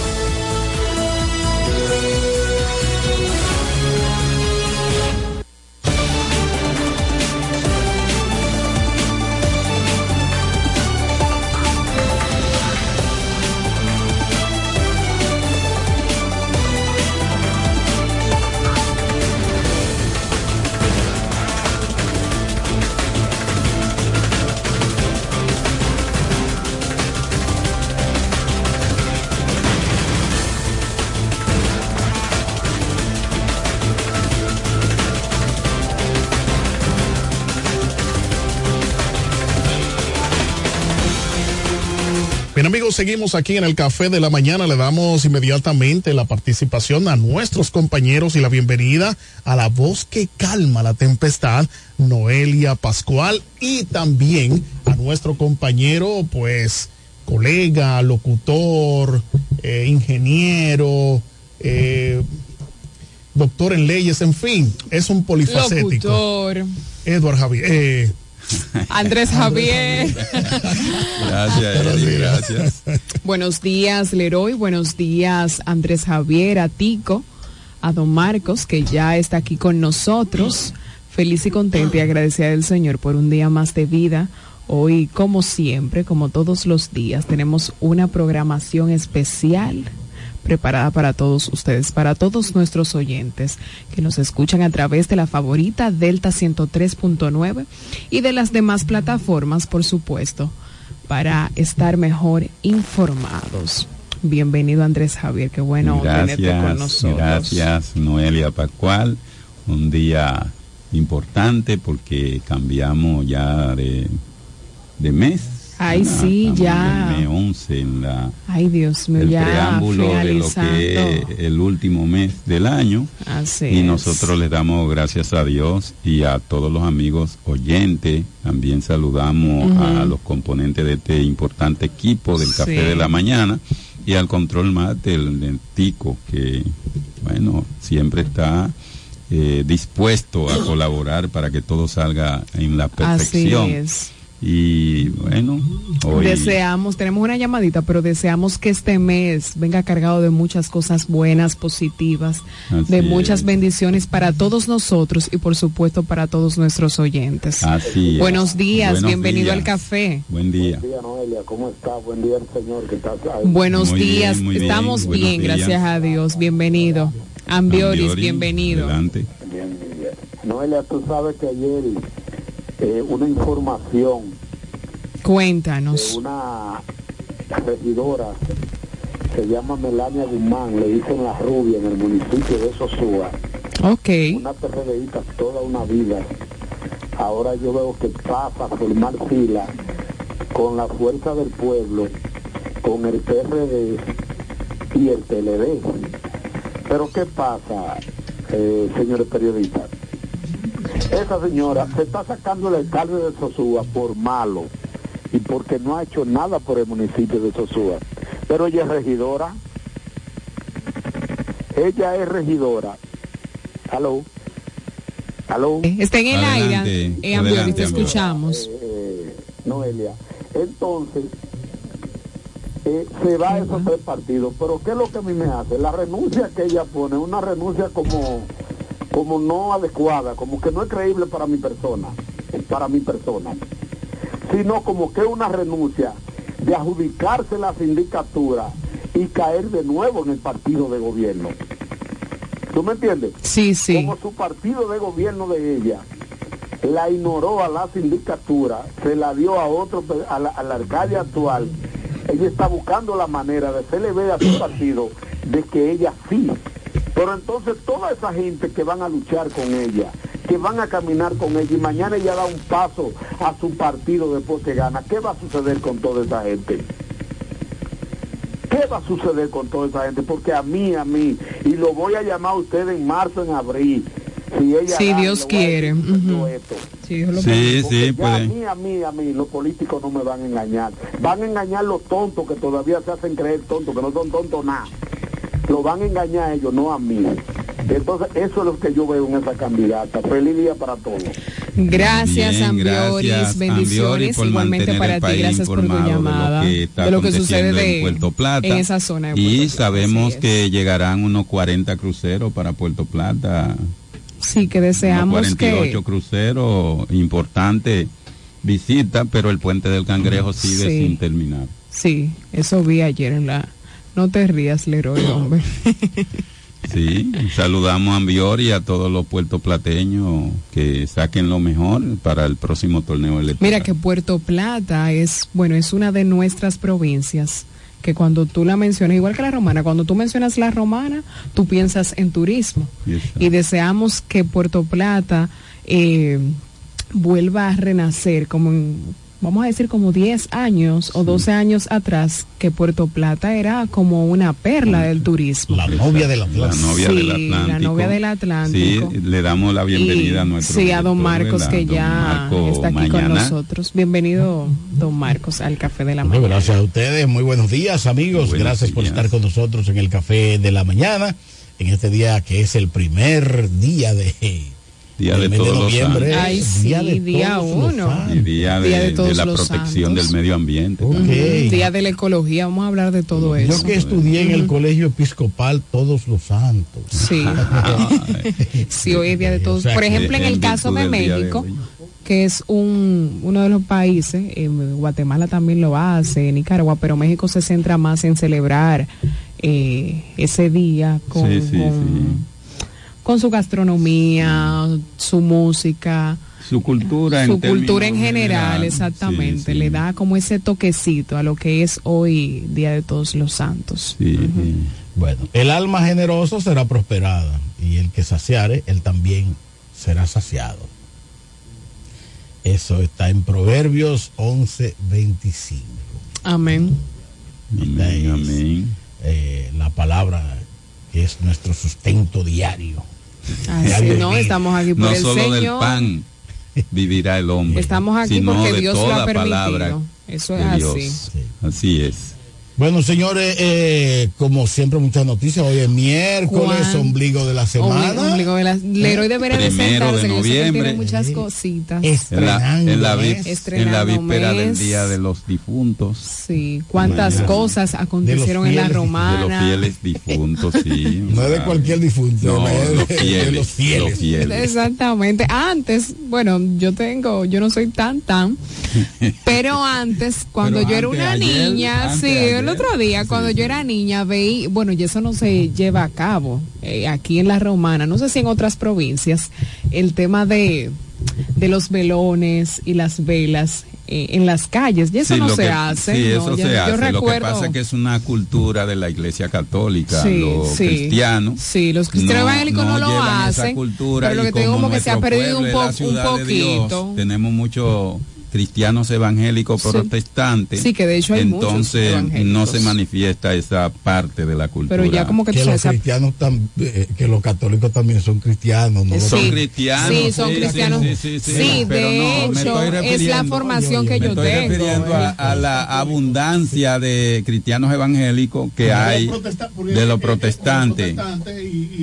Bien amigos, seguimos aquí en el Café de la Mañana. Le damos inmediatamente la participación a nuestros compañeros y la bienvenida a la voz que calma la tempestad, Noelia Pascual, y también a nuestro compañero, pues, colega, locutor, eh, ingeniero, eh, doctor en leyes, en fin, es un polifacético. Locutor. Edward Javier. eh, Andrés Javier. Gracias, Eddie, gracias. Buenos días, Leroy. Buenos días, Andrés Javier, a Tico, a Don Marcos, que ya está aquí con nosotros. Feliz y contenta y agradecida del Señor por un día más de vida. Hoy, como siempre, como todos los días, tenemos una programación especial preparada para todos ustedes, para todos nuestros oyentes que nos escuchan a través de la favorita Delta 103.9 y de las demás plataformas, por supuesto, para estar mejor informados. Bienvenido Andrés Javier, qué bueno tenerte con Gracias, nosotros. gracias Noelia Pascual. Un día importante porque cambiamos ya de, de mes. Ay, Ah, sí, ya. en el mes 11 en la Ay, Dios mío, el ya preámbulo de lo que es el último mes del año. Así y es. nosotros les damos gracias a Dios y a todos los amigos oyentes. También saludamos a los componentes de este importante equipo del Café Sí. de la Mañana y al control más del, del Tico, que, bueno, siempre está eh, dispuesto a colaborar para que todo salga en la perfección. Así es. Y bueno, hoy... Deseamos, tenemos una llamadita, pero deseamos que este mes venga cargado de muchas cosas buenas, positivas, Así de muchas bendiciones para todos nosotros y por supuesto para todos nuestros oyentes. Así es. Buenos días, Buenos bienvenido días. al café. Buen día. Buen día, Noelia. ¿Cómo está? Buen día, Señor está acá. Buenos Muy días, bien, estamos bien, días. gracias a Dios. Bienvenido. Ambioris, Ambiori, bienvenido. adelante. Bien, bien. Noelia, tú sabes que ayer eh, una información de Cuéntanos. una regidora se llama Melania Guzmán, le dicen la rubia en el municipio de Sosúa. Ok. Una PRDista toda una vida. Ahora yo veo que pasa a formar fila con la fuerza del pueblo, con el PRD y el PLD. Pero ¿qué pasa, eh, señores periodistas? Esa señora se está sacando el alcalde de Sosúa por malo y porque no ha hecho nada por el municipio de Sosúa. Pero ella es regidora. Ella es regidora. Aló. Aló. Está en el Adelante, aire, eh, adelante, te escuchamos. Eh, Noelia. Entonces, eh, se va a esos tres partidos. Pero ¿qué es lo que a mí me hace? La renuncia que ella pone, una renuncia como, como no adecuada, como que no es creíble para mi persona, para mi persona, sino como que una renuncia de adjudicarse la sindicatura y caer de nuevo en el partido de gobierno. ¿Tú me entiendes? Sí, sí. Como su partido de gobierno de ella la ignoró a la sindicatura, se la dio a otro, a la, a la alcalde actual. Ella está buscando la manera de hacerle ver a su partido de que ella sí. Pero entonces toda esa gente que van a luchar con ella, que van a caminar con ella y mañana ella da un paso a su partido después que gana, ¿qué va a suceder con toda esa gente? ¿Qué va a suceder con toda esa gente? Porque a mí, a mí, y lo voy a llamar a usted en marzo, en abril, si ella Si gana, Dios quiere. Dios Sí, sí, ya a mí, a mí, a mí, los políticos no me van a engañar. Van a engañar los tontos que todavía se hacen creer tontos, que no son tontos nada. Lo van a engañar a ellos, no a mí. Entonces, eso es lo que yo veo en esa candidata. Feliz día para todos. Gracias, Bien, Ambioris. gracias, Bendiciones. Ambiori, Igualmente para ti. Gracias por tu informado de lo llamada. que está de lo que sucede de, en Puerto Plata. en esa zona de Puerto Y Plata, sabemos es. que llegarán unos 40 cruceros para Puerto Plata. Sí, que deseamos 48 que. cruceros, importante visita, pero el puente del Cangrejo sigue Sí. sin terminar. Sí, eso vi ayer en la. No te rías, Leroy, hombre. Sí, saludamos a Ambiori y a todos los puertoplateños que saquen lo mejor para el próximo torneo electoral. Mira que Puerto Plata es, bueno, es una de nuestras provincias que cuando tú la mencionas, igual que la romana, cuando tú mencionas la romana, tú piensas en turismo. Y deseamos que Puerto Plata eh, vuelva a renacer como en, vamos a decir como 10 años o 12 años atrás, que Puerto Plata era como una perla del turismo. La novia del La Atlántico. novia Sí, del la Atlántico. novia del Atlántico. Sí, le damos la bienvenida Y- a nuestro Sí, a don Marcos, ¿verdad? que Don ya Marco está aquí con nosotros. Bienvenido, don Marcos, al Café de la Bueno, Mañana. gracias a ustedes, muy buenos días amigos, Buenos gracias por días. estar con nosotros en el café de la mañana, en este día que es el primer día de, Día de todos los noviembre, santos. Ay, sí, día de día todos los uno. Y día de, Día de de todos la los protección santos. del medio ambiente. Día de la ecología, vamos a hablar de todo eso. Yo que estudié en el colegio episcopal todos los santos. Sí. sí, hoy es Día de Todos. O sea, Por ejemplo, en el caso de de México, que es un, uno de los países, eh, Guatemala también lo hace, Nicaragua, pero México se centra más en celebrar eh, ese día con, Sí, sí, con, sí. Con su gastronomía, su música. Su cultura su en cultura en general, exactamente, Sí, sí. le da como ese toquecito a lo que es hoy Día de Todos los Santos. Sí, sí. Bueno, el alma generoso será prosperada y el que saciare, él también será saciado. Eso está en Proverbios 11, 25. Amén. Amén, es, amén. eh, la palabra que es nuestro sustento diario. Así no, estamos aquí por No el solo del Señor. pan vivirá el hombre. Estamos aquí sino porque de Dios lo toda ha permitido. palabra Eso es así. Así es. Bueno, señores, eh, como siempre, muchas noticias. Hoy es miércoles, ombligo de la semana. Ombligo- ombligo de la- Leroy debería de Primero sentarse, de noviembre. tiene muchas cositas. En la, en la, vi- en la Estrenando víspera del. Día de los Difuntos. Sí, cuántas Mañana. cosas acontecieron en la De los romana. fieles difuntos, sí. No es de cualquier difunto, No, es de- los de fieles. los fieles. los fieles. Exactamente. Antes, bueno, yo tengo, yo no soy tan tan, pero antes, cuando Pero yo era una ayer, niña, antes, sí, ayer. El otro día, cuando yo era niña, veí, bueno, y eso no se lleva a cabo eh, aquí en la romana, no sé si en otras provincias, el tema de, de los velones y las velas eh, en las calles, y eso Sí, no se que- hace. Sí, ¿no? eso Yo- se yo hace. Lo que recuerdo- pasa es que es una cultura de la Iglesia Católica. Sí, los sí. cristianos. Sí, los cristianos evangélicos no lo hacen, Esa cultura pero lo que te digo como como que se ha perdido un po- un Dios, poquito. tenemos muchos cristianos evangélicos Sí. protestantes. Sí, que de hecho hay Entonces no se manifiesta esa parte de la cultura. Pero ya como que que los cristianos eh, que los católicos también son cristianos, ¿no? Son cristianos. Sí, son cristianos. Sí, sí, sí, Sí, pero de no, me hecho, estoy es la refiriendo- formación que me yo estoy tengo. refiriendo a, a la abundancia de cristianos evangélicos que hay de los protestantes.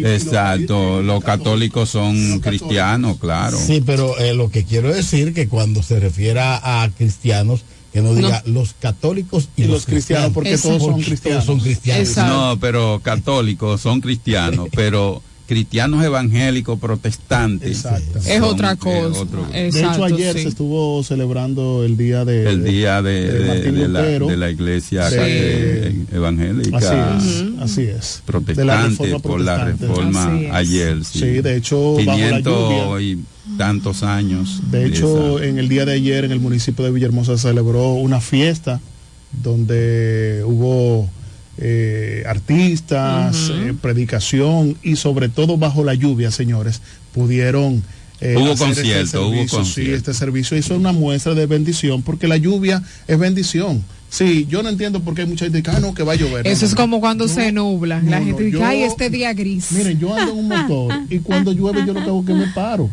Exacto, los católicos son cristianos, claro. Sí, pero eh, lo que quiero decir que cuando se refiera a cristianos, que no diga los católicos y, los cristianos, porque todos son cristianos. Todos son cristianos. No, pero católicos son cristianos, pero cristianos evangélicos protestantes Es otra cosa. otro- de hecho, ayer sí. se estuvo celebrando el día de el día de, de de- la, Lutero. de la iglesia Sí. eh, evangélica Así es, así es. La protestante por la reforma ayer sí, Sí, de hecho, bajo la 500 lluvia. y tantos años De hecho, en el día de ayer en el municipio de Villahermosa se celebró una fiesta donde hubo eh, artistas, eh, predicación y sobre todo bajo la lluvia, señores, pudieron... eh, Hubo hacer este concierto, hubo servicio, Sí, concierto. este servicio hizo una muestra de bendición porque la lluvia es bendición. Sí, yo no entiendo por qué hay mucha gente que, ah, no, que va a llover. Eso No, es no, como cuando se nubla. la gente no, dice, yo- ay, este día gris. Miren, yo ando en un motor y cuando llueve yo lo que hago es que me paro.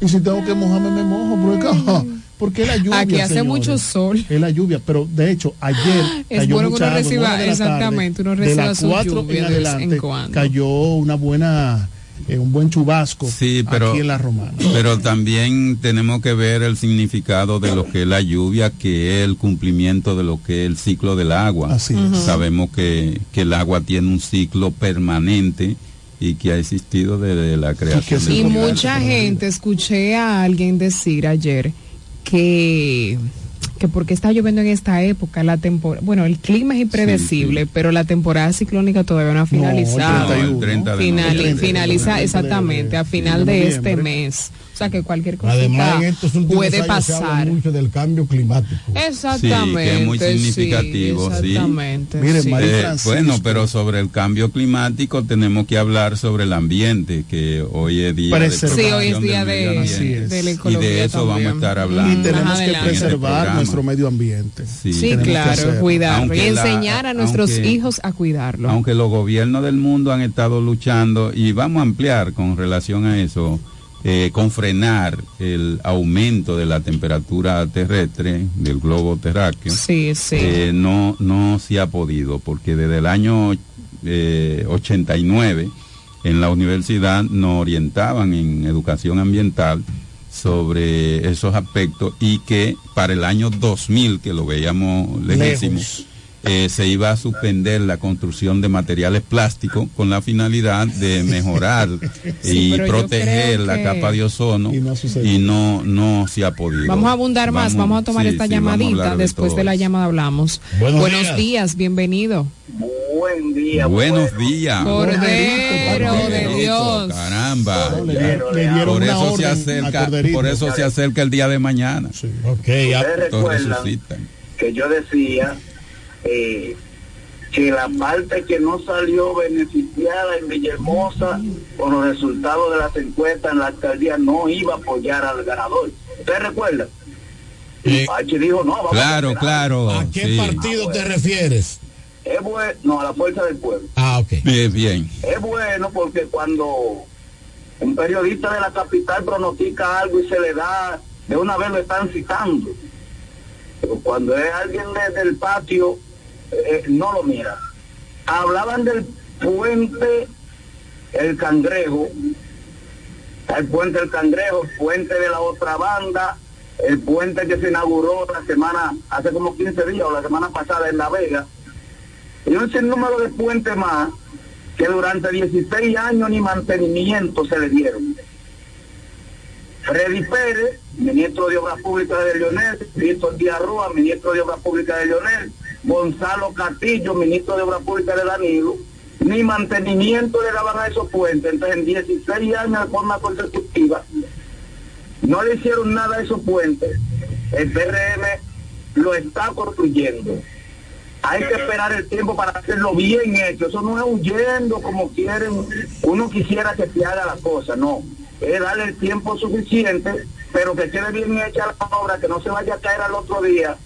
Y si tengo que mojarme, me mojo. Porque, porque es la lluvia. Aquí hace señores. mucho sol. Es la lluvia, pero de hecho, ayer Es cayó bueno que mucha uno reciba- exactamente, tarde. uno de las su cuatro lluvia en de vez en adelante cuando. cayó una buena, eh, un buen chubasco Sí, pero, aquí en la Romana. pero también tenemos que ver el significado de lo que es la lluvia, que es el cumplimiento de lo que es el ciclo del agua. Así es. Sabemos que, que el agua tiene un ciclo permanente y que ha existido desde la creación del Y universo. mucha gente, escuché a alguien decir ayer que que porque está lloviendo en esta época, la temporada, bueno, el clima es impredecible, pero la temporada ciclónica todavía no ha finalizado. No, el 30 de Finali- noviembre. finaliza exactamente a final de de este mes. O sea que cualquier cosa Además, en estos últimos puede años se habla pasar. mucho del cambio climático. Exactamente. Sí, que es muy significativo, sí. exactamente, Mire, sí. María Eh, bueno, pero sobre el cambio climático tenemos que hablar sobre el ambiente, que hoy es día de. Sí, hoy es día de, de la y de eso vamos a estar hablando. y tenemos que adelante. preservar nuestro medio ambiente. Sí. Claro, cuidarlo y la- enseñar a nuestros aunque- hijos a cuidarlo. Aunque los gobiernos del mundo han estado luchando y vamos a ampliar con relación a eso, eh, con frenar el aumento de la temperatura terrestre del globo terráqueo. Sí, sí. eh, no, no se ha podido, porque desde el año eh, 89 en la universidad nos orientaban en educación ambiental sobre esos aspectos y que para el año 2000, que lo veíamos lejísimo, Lejos. Eh, se iba a suspender la construcción de materiales plásticos con la finalidad de mejorar Sí, y proteger la que- capa de ozono Y no y no, no se ha podido. Vamos a abundar más, vamos a tomar sí, esta sí, llamadita, después de la llamada hablamos. Buenos Buenos días. días, bienvenido. Buen día. Buenos días. Cordero de Dios. Caramba. Le, le Por eso, se acerca, Corderito. por eso se acerca el día de mañana. Ok, ya- recuerdan resucitan. que yo decía eh, que la parte que no salió beneficiada en Villahermosa con los resultados de las encuestas en la alcaldía no iba a apoyar al ganador. ¿Ustedes recuerdan? Y Eh, Pachi dijo, no, vamos a Claro, claro. ¿A qué sí. partido te refieres? Es bueno, no, a la fuerza del pueblo. Ah, ok. Bien, bien. Es bueno porque cuando un periodista de la capital pronostica algo y se le da, de una vez lo están citando. Pero cuando es alguien desde el patio, eh, no lo mira. Hablaban del puente El Cangrejo, el puente El Cangrejo, el puente de la otra banda, el puente que se inauguró la semana, hace como 15 días o la semana pasada en La Vega, y un sinnúmero de puentes más que durante 16 años ni mantenimiento se le dieron. Freddy Pérez, ministro de Obras Públicas de Leonel, Víctor Díaz Rúa, ministro de Obras Públicas de Leonel, Gonzalo Castillo, ministro de Obras Públicas de Danilo, ni mantenimiento le daban a esos puentes. Entonces, en 16 años de forma consecutiva, no le hicieron nada a esos puentes. El PRM lo está construyendo. Hay que esperar el tiempo para hacerlo bien hecho. Eso no es huyendo como quieren, uno quisiera que se haga la cosa, no. Es darle el tiempo suficiente, pero que quede bien hecha la obra, que no se vaya a caer al otro día.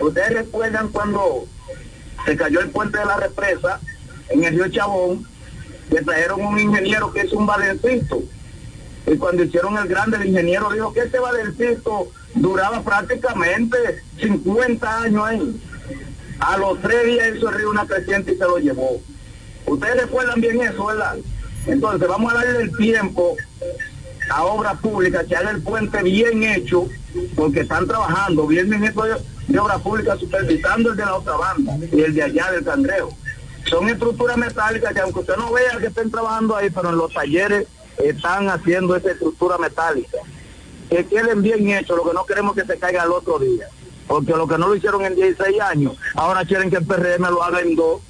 Ustedes recuerdan cuando se cayó el puente de la represa en el río Chabón, que trajeron un ingeniero que es un vadencito. Y cuando hicieron el grande, el ingeniero dijo que ese vadencito duraba prácticamente 50 años ahí. A los tres días hizo el río una creciente y se lo llevó. Ustedes recuerdan bien eso, ¿verdad? Entonces vamos a darle el tiempo a obra pública que haga el puente bien hecho, porque están trabajando, bien ministro de, obra pública supervisando el de la otra banda y el de allá del cangrejo. Son estructuras metálicas que aunque usted no vea que estén trabajando ahí, pero en los talleres están haciendo esa estructura metálica. Que queden bien hechos, lo que no queremos que se caiga el otro día. Porque lo que no lo hicieron en 16 años, ahora quieren que el PRM lo haga en dos.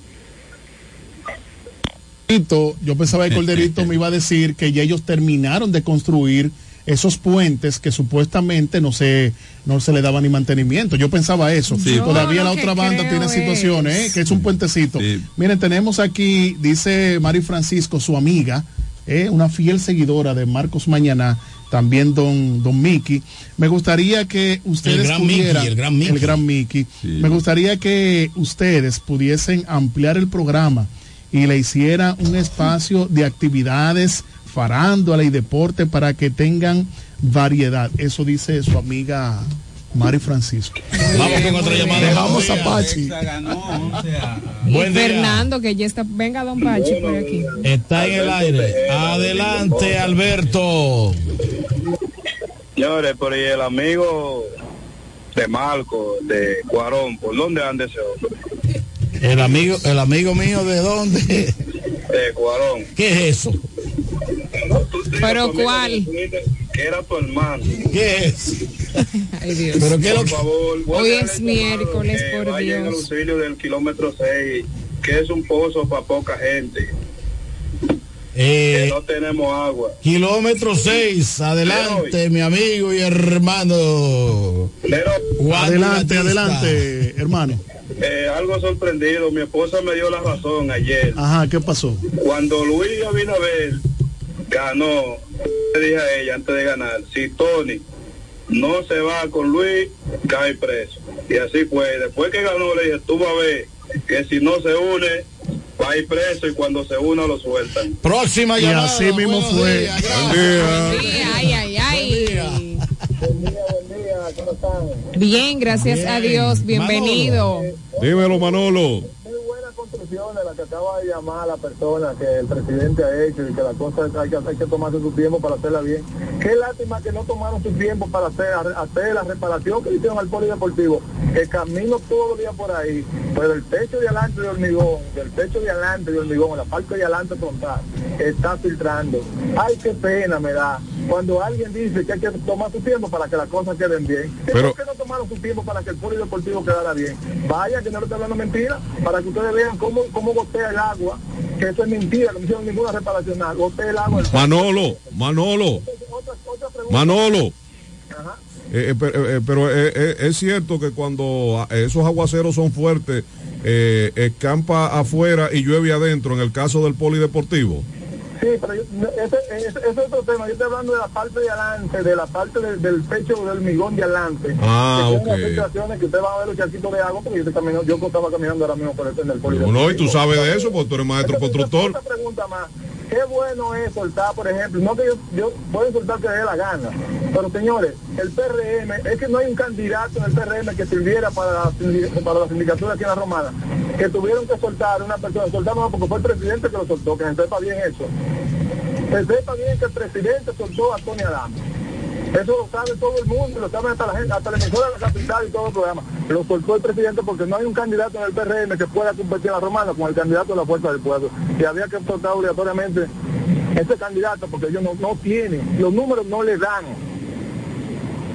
Yo pensaba que Corderito me iba a decir que ya ellos terminaron de construir esos puentes que supuestamente no se no se le daba ni mantenimiento. Yo pensaba eso. Sí. Yo Todavía la otra banda tiene es- situaciones, ¿eh? que es un puentecito. Sí. Miren, tenemos aquí, dice Mari Francisco, su amiga, ¿eh? una fiel seguidora de Marcos Mañana, también don, don Miki. Me gustaría que ustedes gran Miki, pudieran, el gran Miki. el gran Miki. Sí. Me gustaría que ustedes pudiesen ampliar el programa y le hiciera un espacio de actividades, farándula y deporte para que tengan variedad. Eso dice su amiga Mari Francisco. Vamos con otra llamada. Dejamos a Pachi. Buen día. Fernando, que ya está. Venga, don Pachi, por aquí. Está en el aire. Adelante, Alberto. Señores, por ahí el amigo de Marco, de Cuarón, ¿por dónde anda ese hombre? El amigo, el amigo mío de dónde? De Cuarón. ¿Qué es eso? Pero cuál? Que era tu hermano. ¿Qué es? Ay, Dios. Pero qué lo Por favor, Hoy es miércoles, que por vayan al Dios. auxilio del kilómetro 6, que es un pozo para poca gente. Eh, que no tenemos agua. kilómetro 6. Adelante, mi amigo y hermano. Adelante, Batista. adelante, hermano. eh, algo sorprendido, mi esposa me dio la razón ayer. Ajá, ¿qué pasó? Cuando Luis Abinader ganó, le dije a ella antes de ganar, si Tony no se va con Luis, cae preso. Y así fue. Después que ganó, le dije, tú vas a ver que si no se une, va a ir preso y cuando se una lo sueltan. Próxima Y llamada. así mismo Buenos fue. días, gracias. Sí, ay, ay, ay. Bien, gracias Bien. a Dios. Bienvenido. Dímelo, Manolo. De la que acaba de llamar la persona que el presidente ha hecho y que la cosa hay que, hay que tomarse su tiempo para hacerla bien. Qué lástima que no tomaron su tiempo para hacer, hacer la reparación que hicieron al polideportivo. Que camino todos los días por ahí, pero el techo de adelante de hormigón, el techo de adelante de hormigón, la parte de adelante frontal, está filtrando. Ay, qué pena me da. Cuando alguien dice que hay que tomar su tiempo para que las cosas queden bien. ¿Y Pero- ¿Por qué no tomaron su tiempo para que el polideportivo quedara bien? Vaya, que no le estoy hablando mentira, para que ustedes vean cómo, cómo gotea el agua, que eso es mentira, no hicieron ninguna reparación, gotea el agua. Manolo, Manolo, Manolo. Eh, eh, per- eh, eh, pero eh, es cierto que cuando ah, esos aguaceros son fuertes, escampa afuera y llueve adentro en el caso del polideportivo. Sí, pero yo- ese, ese- ese es otro tema. Yo estoy hablando de la parte de adelante, de la parte del- del pecho del hormigón de adelante. Ah, que ok. unas filtraciones que usted va a ver los charquitos de agua, porque yo, estaba caminando ahora mismo por el, en el. No, y tú sabes de eso porque tú eres maestro constructor. Otra pregunta más. Qué bueno es soltar, por ejemplo, no que yo, yo pueden soltar que dé la gana, pero señores, el PRM, es que no hay un candidato en el PRM que sirviera para la, para la sindicatura aquí en la Romana, que tuvieron que soltar una persona, soltamos porque fue el presidente que lo soltó, que se sepa bien eso. Que sepa bien que el presidente soltó a Tony Adams. Eso lo sabe todo el mundo, lo sabe hasta la gente, hasta la emisora de la capital y todo el programa. Lo soltó el presidente porque no hay un candidato en el PRM que pueda competir en la romana con el candidato de la fuerza del pueblo. Y había que soltar obligatoriamente ese candidato porque ellos no, no tienen, los números no le dan.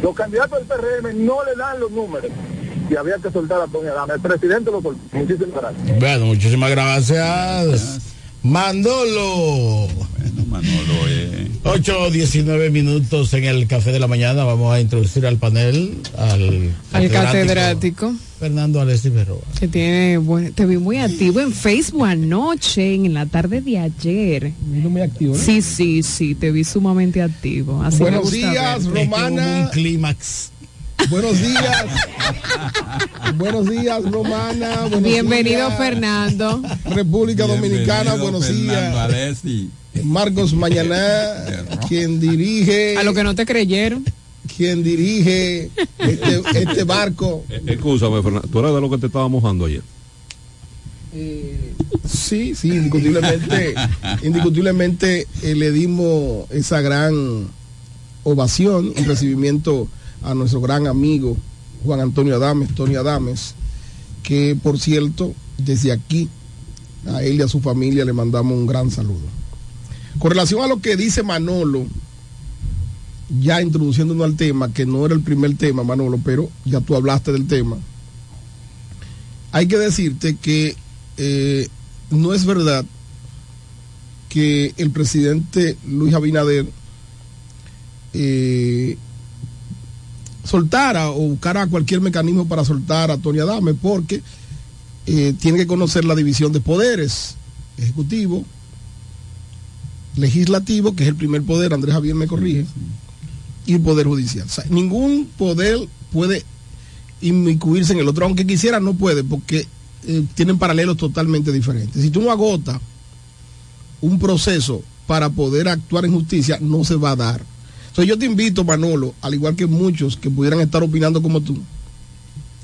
Los candidatos del PRM no le dan los números. Y había que soltar a Tony Adams. El presidente lo soltó. Muchísimas gracias. Bueno, muchísimas gracias. Manolo, eh. 8 19 minutos en el café de la mañana. Vamos a introducir al panel al, Al catedrático. Fernando Alessi Berroa. Que tiene, bueno, te vi muy activo en Facebook anoche, en la tarde de ayer. muy activo, ¿no? Sí, sí, sí, te vi sumamente activo. Así me Buenos gusta días. Romana. Un clímax. Buenos días. buenos días, Romana. Buenos Bienvenido, días, Fernando. República Dominicana, Bienvenido, buenos Fernando días. Alessi. Marcos Mañana, quien dirige. A lo que no te creyeron. Quien dirige este, este barco. Eh, Escúchame, Fernando, tú eras de lo que te estaba mojando ayer. Sí, sí, indiscutiblemente, indiscutiblemente eh, le dimos esa gran ovación y recibimiento a nuestro gran amigo Juan Antonio Adames, Tony Adames, que por cierto, desde aquí, a él y a su familia le mandamos un gran saludo. Con relación a lo que dice Manolo, ya introduciéndonos al tema, que no era el primer tema, Manolo, pero ya tú hablaste del tema, hay que decirte que eh, no es verdad que el presidente Luis Abinader eh, soltara o buscara cualquier mecanismo para soltar a Tony Adame, porque eh, tiene que conocer la división de poderes, ejecutivo, legislativo, que es el primer poder, Andrés Javier me corrige, y el poder judicial. O sea, ningún poder puede inmiscuirse en el otro, aunque quisiera no puede, porque eh, tienen paralelos totalmente diferentes. Si tú no agotas un proceso para poder actuar en justicia, no se va a dar. Entonces yo te invito, Manolo, al igual que muchos que pudieran estar opinando como tú,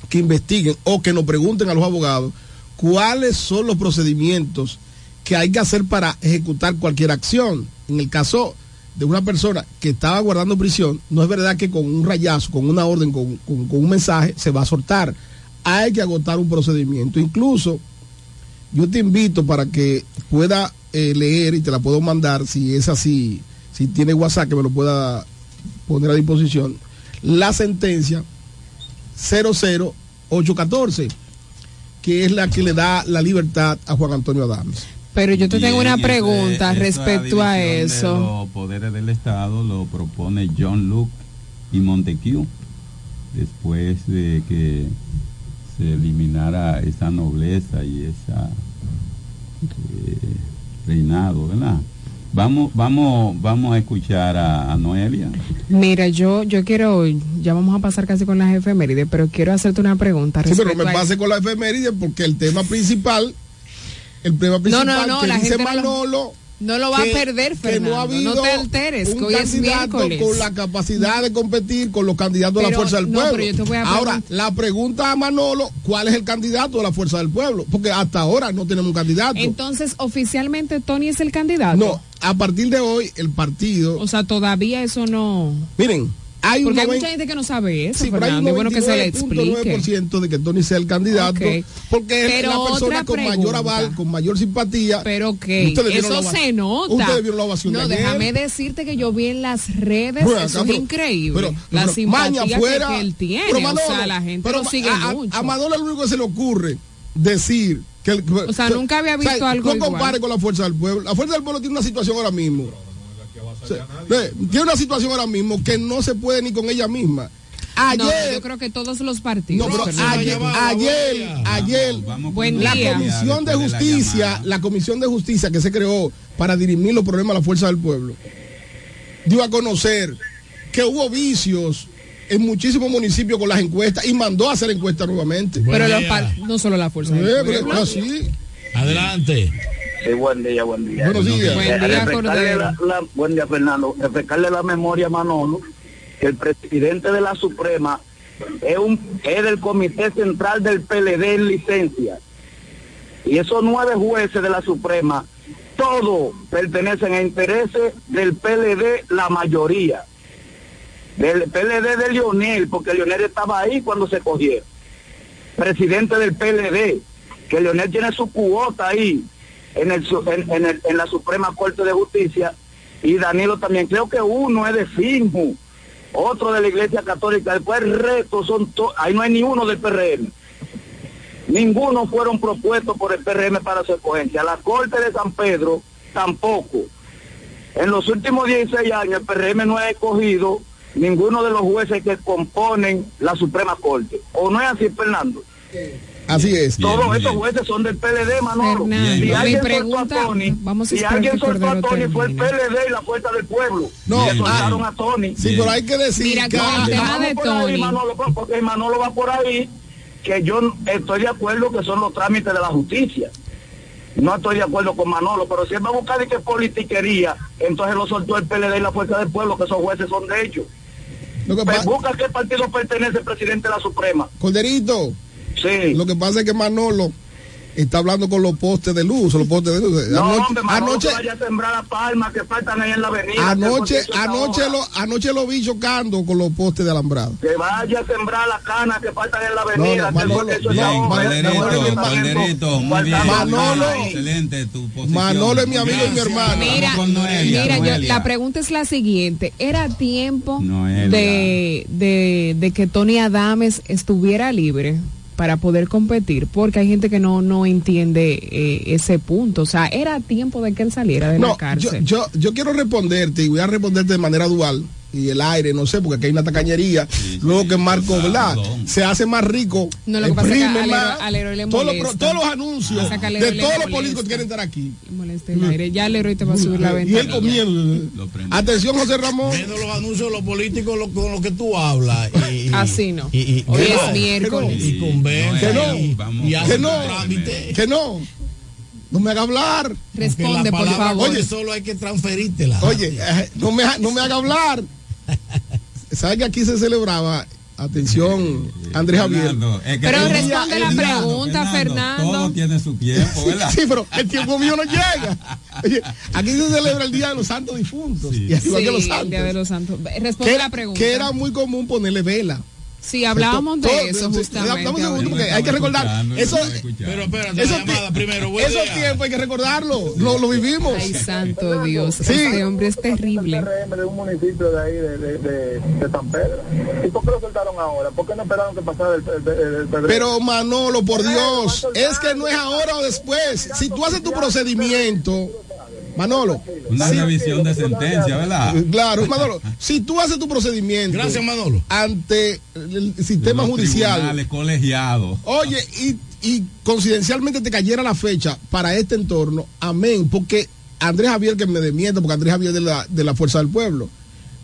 que investiguen o que nos pregunten a los abogados cuáles son los procedimientos que hay que hacer para ejecutar cualquier acción. En el caso de una persona que estaba guardando prisión, no es verdad que con un rayazo, con una orden, con, con- un mensaje, se va a soltar. Hay que agotar un procedimiento. Incluso, yo te invito para que pueda eh, leer y te la puedo mandar, si es así, si tiene WhatsApp, que me lo pueda poner a disposición, la sentencia 00814, que es la que le da la libertad a Juan Antonio Adames. Pero yo te tengo una pregunta respecto a eso. Los poderes del Estado lo propone John Luke y Montecu después de que se eliminara esa nobleza y esa eh, reinado, ¿verdad? Vamos, vamos, vamos a escuchar a, a Noelia. Mira, yo yo quiero, ya vamos a pasar casi con las efemérides, pero quiero hacerte una pregunta Sí, pero me a pase con la efeméride porque el tema principal, el tema No, principal no, no, que la dice gente no lo- Manolo, No lo va que- a perder, que no ha Fernando. No, te alteres, que un hoy es candidato miércoles. con la capacidad de competir con los candidatos de la fuerza del no, pueblo. pero yo te voy a ahora, la pregunta a Manolo, ¿cuál es el candidato de la fuerza del pueblo? Porque hasta ahora no tenemos un candidato. Entonces, oficialmente Tony es el candidato. no, a partir de hoy el partido, O sea, todavía eso no. miren, hay Porque hay mucha gente que no sabe eso, Sí, pero hay un Fernando. y bueno que se le explique. 99.9% de que Tony sea el candidato, porque es la persona con mayor aval, con mayor simpatía. Pero vieron eso se nota. Ustedes vieron la ovación No, de déjame decirte que yo vi en las redes, Bueno, eso acá, es pero- increíble. pero- la pero simpatía maña que- fuera, que, él tiene. pero o Manolo, sea, la gente pero lo sigue a, mucho. A Manolo lo único que se le ocurre decir que el- O sea, nunca había visto o sea, algo No igual. compare con la fuerza del pueblo. La fuerza del pueblo tiene una situación ahora mismo. O sea, ve, tiene una situación ahora mismo que no se puede ni con ella misma. Ayer, No, yo creo que todos los partidos. no, pero Fernando. ayer, ayer, ayer, Buen la día. comisión de Después de la justicia, la comisión de justicia que se creó para dirimir los problemas de la fuerza del pueblo, dio a conocer que hubo vicios en muchísimos municipios con las encuestas y mandó a hacer encuestas nuevamente. Pero los no solo la fuerza. del Eh, pero pueblo. Adelante. Sí, buen día, buen día. Buenos días. Buen Eh, día, refrescarle Cordero. la- la- buen día, Fernando. Refrescarle la memoria a Manolo que el presidente de la Suprema es, un, es del Comité Central del PLD en licencia. Y esos nueve jueces de la Suprema, todos pertenecen a intereses del PLD, la mayoría. Del PLD de Lionel, porque Lionel estaba ahí cuando se cogieron. Presidente del PLD, que Lionel tiene su cuota ahí en, el, en, en el- en la Suprema Corte de Justicia y Danilo también. Creo que uno es de FINJU, otro de la Iglesia Católica. Después el resto son to- ahí no hay ni uno del PRM. Ninguno fueron propuestos por el PRM para su escogencia. La Corte de San Pedro tampoco. En los últimos 16 años el PRM no ha escogido ninguno de los jueces que componen la Suprema Corte. ¿O no es así, Fernando? Así es. Todos estos jueces son del PLD, Manolo. Fernando, si alguien pregunta- soltó a Tony, vamos a si alguien que soltó a Tony fue el. PLD y la Fuerza del Pueblo. No, Le soltaron ah, a Tony. Sí, pero hay que decir Mira, que con el tema de ahí. Manolo, porque Manolo va por ahí, que yo estoy de acuerdo que son los trámites de la justicia. No estoy de acuerdo con Manolo, pero si él va a buscar de qué politiquería, entonces lo soltó el PLD y la Fuerza del Pueblo, que esos jueces son de ellos. lo que Pues busca qué partido pertenece el presidente de la Suprema. Corderito, Sí. lo que pasa es que Manolo está hablando con los postes de luz, los postes de luz. No, Anoche- hombre, Manolo, anoche, que vaya a sembrar las palmas que faltan ahí en la avenida. anoche, anoche, lo, anoche lo vi chocando con los postes de alambrado. Que vaya a sembrar las canas que faltan en la avenida. No, no, Manolo, eso Bien, Manolo, Colderito, muy bien. Manolo. Excelente tu posición. Manolo es mi amigo y mi hermano. Mira, Noelia, mira yo- la pregunta es la siguiente. ¿Era tiempo de, de, de que Tony Adames estuviera libre para poder competir? Porque hay gente que no, no entiende eh, ese punto. O sea, ¿era tiempo de que él saliera de la No, yo, cárcel? yo, yo quiero responderte y voy a responderte de manera dual y el aire, no sé, porque aquí hay una tacañería. Luego que Marco, ¿verdad? Se hace más rico, No, lo que pasa es que exprime al más. Héroe- al Héroe le todos, los, todos anuncios de todos los molesta. políticos que quieren estar aquí. Le molesta el aire. Ya Leroy te va a subir la Y ventana. él comiendo. Atención, José Ramón. Viendo los anuncios de los políticos lo- con los que tú hablas. Y, y- Así no. y- y- Hoy que es no, miércoles. Y convence. Que no. y- Vamos. y Que no, que no. No me haga hablar. Responde, la por favor. Oye, solo hay que transferírtela. Oye, eh, no me, no me haga hablar. ¿Sabes que aquí se celebraba? Atención, Andrés Javier. Fernando, es que Pero todo- responde la pregunta, Todo Fernando. tiene su tiempo, ¿verdad? Sí, pero el tiempo mío no llega. Oye, aquí se celebra el Día de los Santos Difuntos. Y al igual que los Sí, el Día de santos. los Santos. Responde Que, la pregunta. que era muy común ponerle vela. Sí, hablábamos de Todo- eso justamente. Dame un segundo, porque hay que recordar. Eso, Pero espérate, esos la llamada primero. esos tiempos hay que recordarlo. Lo, lo vivimos. Ay, santo Dios. Sí. Este hombre es terrible. De un municipio de ahí, de, de, de, de San Pedro. ¿Y por qué lo soltaron ahora? ¿Por qué no esperaron que pasara el, el, el- el? Pero Manolo, por Dios, es que no es ahora o después. Si tú haces tu procedimiento, Manolo. Una si- revisión de sentencia, ¿verdad? Claro, Manolo, si tú haces tu procedimiento Gracias, Manolo. ante el sistema Los judicial, colegiados. oye, y, y coincidencialmente te cayera la fecha para este entorno, amén, porque Andrés Javier que me demienta, porque Andrés Javier de la, de la Fuerza del Pueblo.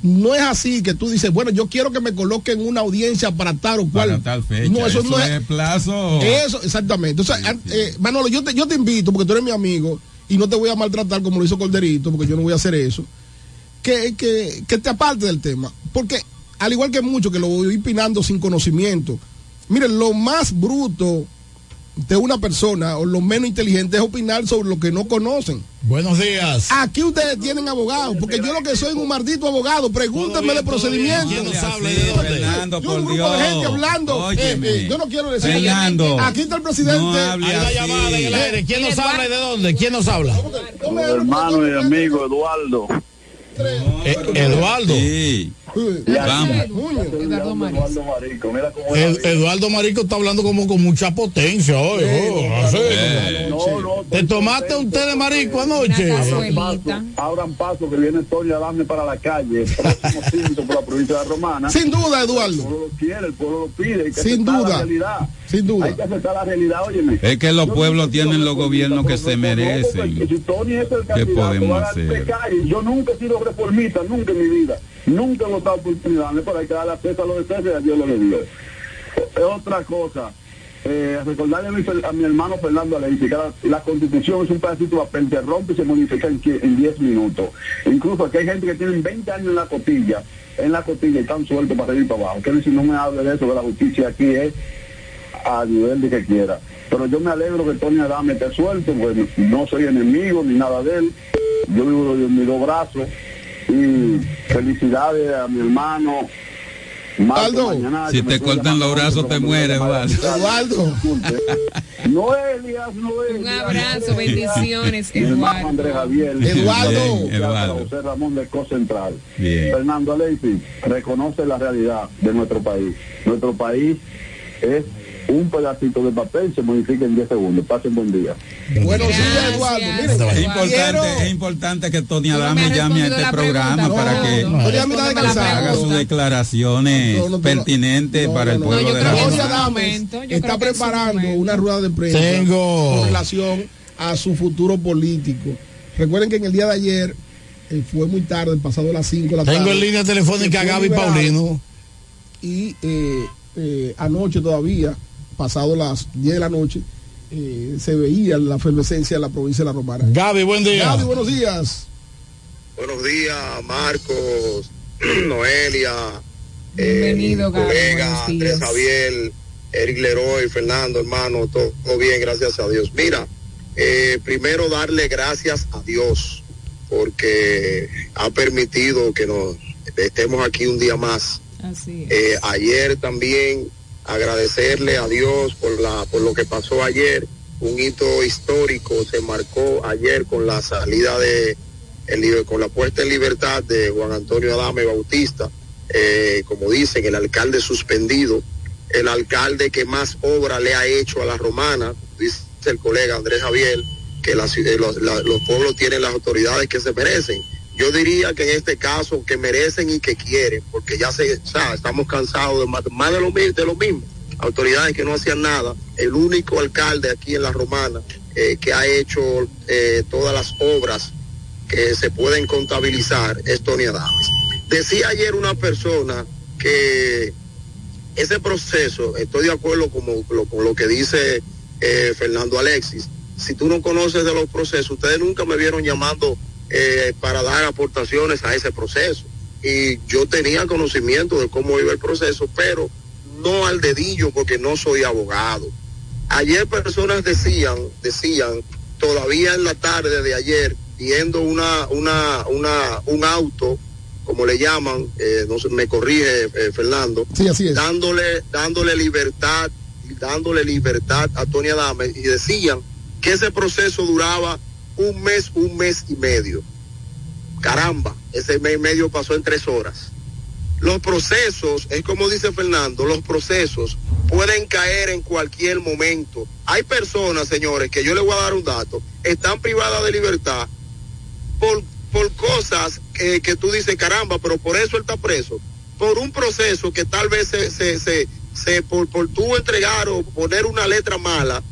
No es así que tú dices, bueno, yo quiero que me coloquen una audiencia para tal o cual. Para tal fecha. No, eso, no es. es plazo. Eso, exactamente. O sea, eh, Manolo, yo te, yo te invito, porque tú eres mi amigo, y no te voy a maltratar como lo hizo Corderito, porque yo no voy a hacer eso, que, que, te aparte del tema. Porque, al igual que muchos que lo voy opinando sin conocimiento, miren, lo más bruto de una persona, o lo menos inteligente, es opinar sobre lo que no conocen. Buenos días. Aquí ustedes tienen abogados, porque yo lo que soy es un maldito abogado. Pregúntenme de procedimiento. ¿Quién nos habla y Sí, de dónde? Fernando, Yo un grupo de gente hablando. eh, eh, yo no quiero decir. Fernando, Aquí está el presidente. no hable Hay llamada en el aire. ¿Quién nos habla y de dónde? ¿Quién nos habla? Mi hermano y amigo Eduardo. Eh, Eduardo. Sí. Vamos. Eduardo Marico, mira cómo Ed- Eduardo Marico está hablando como con mucha potencia hoy. oh. Eh, No, no, ¿Te tomaste un té de marico anoche? Abran paso que viene Tony Adame para la calle, próximo cinto por la provincia de la Romana. Sin duda, El Eduardo. pueblo lo quiere, el pueblo lo pide, Sin duda. La. Sin duda. Hay que aceptar la realidad, óyeme. Es que los pueblos tienen los gobiernos que se no, merecen. Si Tony es el ¿Qué podemos hacer? Yo nunca he sido reformista, nunca en mi vida. Nunca he votado por Trinidad, hay que darle acceso a lo de y a Dios lo de Dios. Es otra cosa. Eh, recordarle a mi, a mi hermano Fernando Aleixi que la, la constitución es un pedacito de papel que rompe y se modifica en, en 10 minutos. Incluso aquí hay gente que tiene 20 años en la cotilla, en la cotilla y están sueltos para y para abajo. Que si no me hable de eso, de la justicia aquí es a nivel de que quiera. Pero yo me alegro que Tony Adame esté suelto, pues no soy enemigo ni nada de él. Yo vivo de mis dos brazos y felicidades a mi hermano. Marco Aldo, Mañana, Si te cortan los brazos, te mueres. Eduardo. Eduardo. No es Elías, no es Un Elías, abrazo, no es Elías. bendiciones, Eduardo. Andrés Javier. Eduardo. Bien, Eduardo. José Ramón del Central. Bien. Fernando Aleixi reconoce la realidad de nuestro país. Nuestro país es un pedacito de papel, se modifica en 10 segundos. Pasen buen día. Buenos días, Eduardo. Miren, Es importante, es importante que Tony Adame llame a este programa pregunta, para que Adame haga sus declaraciones No, no, no, no. pertinentes No, para el pueblo de la Tony yo está preparando una rueda de prensa Tengo- con relación a su futuro político. Recuerden que en el día de ayer eh, fue muy tarde, pasado las 5 de la tarde. Tengo en línea telefónica a Gaby liberado Paulino. Y eh, eh, anoche todavía, pasado las 10 de la noche, eh, se veía la efervescencia en la provincia de La Romana. Gaby, buen día. Gaby, buenos días. Buenos días, Marcos, Noelia, Bienvenido, Gaby, colega, Andrés. Javier, Eric Leroy, Fernando, hermano, todo, todo bien, gracias a Dios. Mira, eh, primero darle gracias a Dios porque ha permitido que nos estemos aquí un día más. Así es. Eh, ayer también agradecerle a Dios por la por lo que pasó ayer, un hito histórico se marcó ayer con la salida de el, con la puesta en libertad de Juan Antonio Adame Bautista, eh, como dicen, el alcalde suspendido, el alcalde que más obra le ha hecho a la romana, dice el colega Andrés Javier, que eh, los pueblos tienen las autoridades que se merecen. Yo diría que en este caso que merecen y que quieren, porque ya se, o estamos cansados de más, de lo, de lo mismo. Autoridades que no hacían nada. El único alcalde aquí en la Romana eh, que ha hecho eh, todas las obras que se pueden contabilizar es Tony Adames. Decía ayer una persona que ese proceso, estoy de acuerdo como, lo- con lo que dice eh, Fernando Alexis, si tú no conoces de los procesos, ustedes nunca me vieron llamando eh, para dar aportaciones a ese proceso. y yo tenía conocimiento de cómo iba el proceso, pero no al dedillo porque no soy abogado. Ayer personas decían, decían, todavía en la tarde de ayer, viendo una, una, una, un auto, como le llaman, eh, no sé, me corrige eh, Fernando, Sí, así es. dándole, dándole libertad, dándole libertad a Tony Adame y decían que ese proceso duraba un mes, un mes y medio. Caramba, ese mes y medio pasó en tres horas. Los procesos, es como dice Fernando, los procesos pueden caer en cualquier momento. Hay personas, señores, que yo les voy a dar un dato, están privadas de libertad por, por cosas que, que tú dices, caramba, pero por eso él está preso. Por un proceso que tal vez se, se, se, se- por, por tú entregar o poner una letra mala,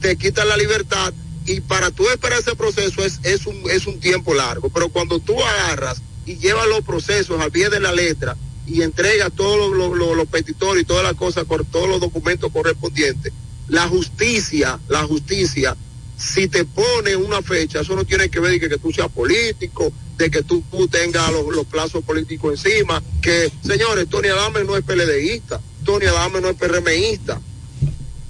te quitan la libertad y para tú esperar ese proceso es, es, un, es un tiempo largo. Pero cuando tú agarras y llevas los procesos al pie de la letra y entregas todos los, los, los- petitorios y todas las cosas, todos los documentos correspondientes, la justicia, la justicia, si te pone una fecha, eso no tiene que ver de que, que tú seas político, de que tú, tú tengas los, los plazos políticos encima, que, señores, Tony Adame no es PLDista, Tony Adame no es PRMista,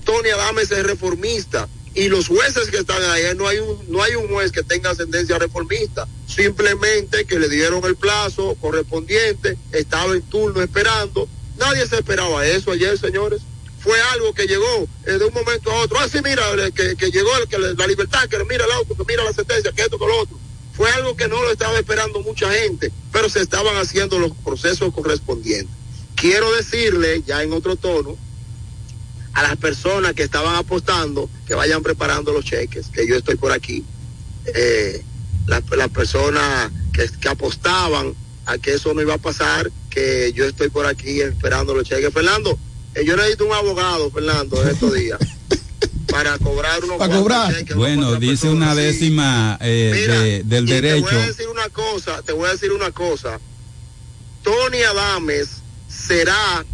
Tony Adame es reformista y los jueces que están ahí no hay un no hay un juez que tenga ascendencia reformista. Simplemente que le dieron el plazo correspondiente estaba en turno esperando. Nadie se esperaba eso ayer señores. Fue algo que llegó eh, de un momento a otro. Ah sí mira eh, que, que llegó el, que la libertad que mira el auto que mira la sentencia que esto que lo otro. Fue algo que no lo estaba esperando mucha gente pero se estaban haciendo los procesos correspondientes. Quiero decirle ya en otro tono a las personas que estaban apostando que vayan preparando los cheques, que yo estoy por aquí. Eh, las, las personas que, que apostaban a que eso no iba a pasar, que yo estoy por aquí esperando los cheques. Fernando, eh, yo necesito un abogado, Fernando, en estos días, para cobrar unos Para cobrar. cheques. Bueno, dice una décima eh, Mira, de- del derecho. Te voy a decir una cosa, te voy a decir una cosa. Tony Adames será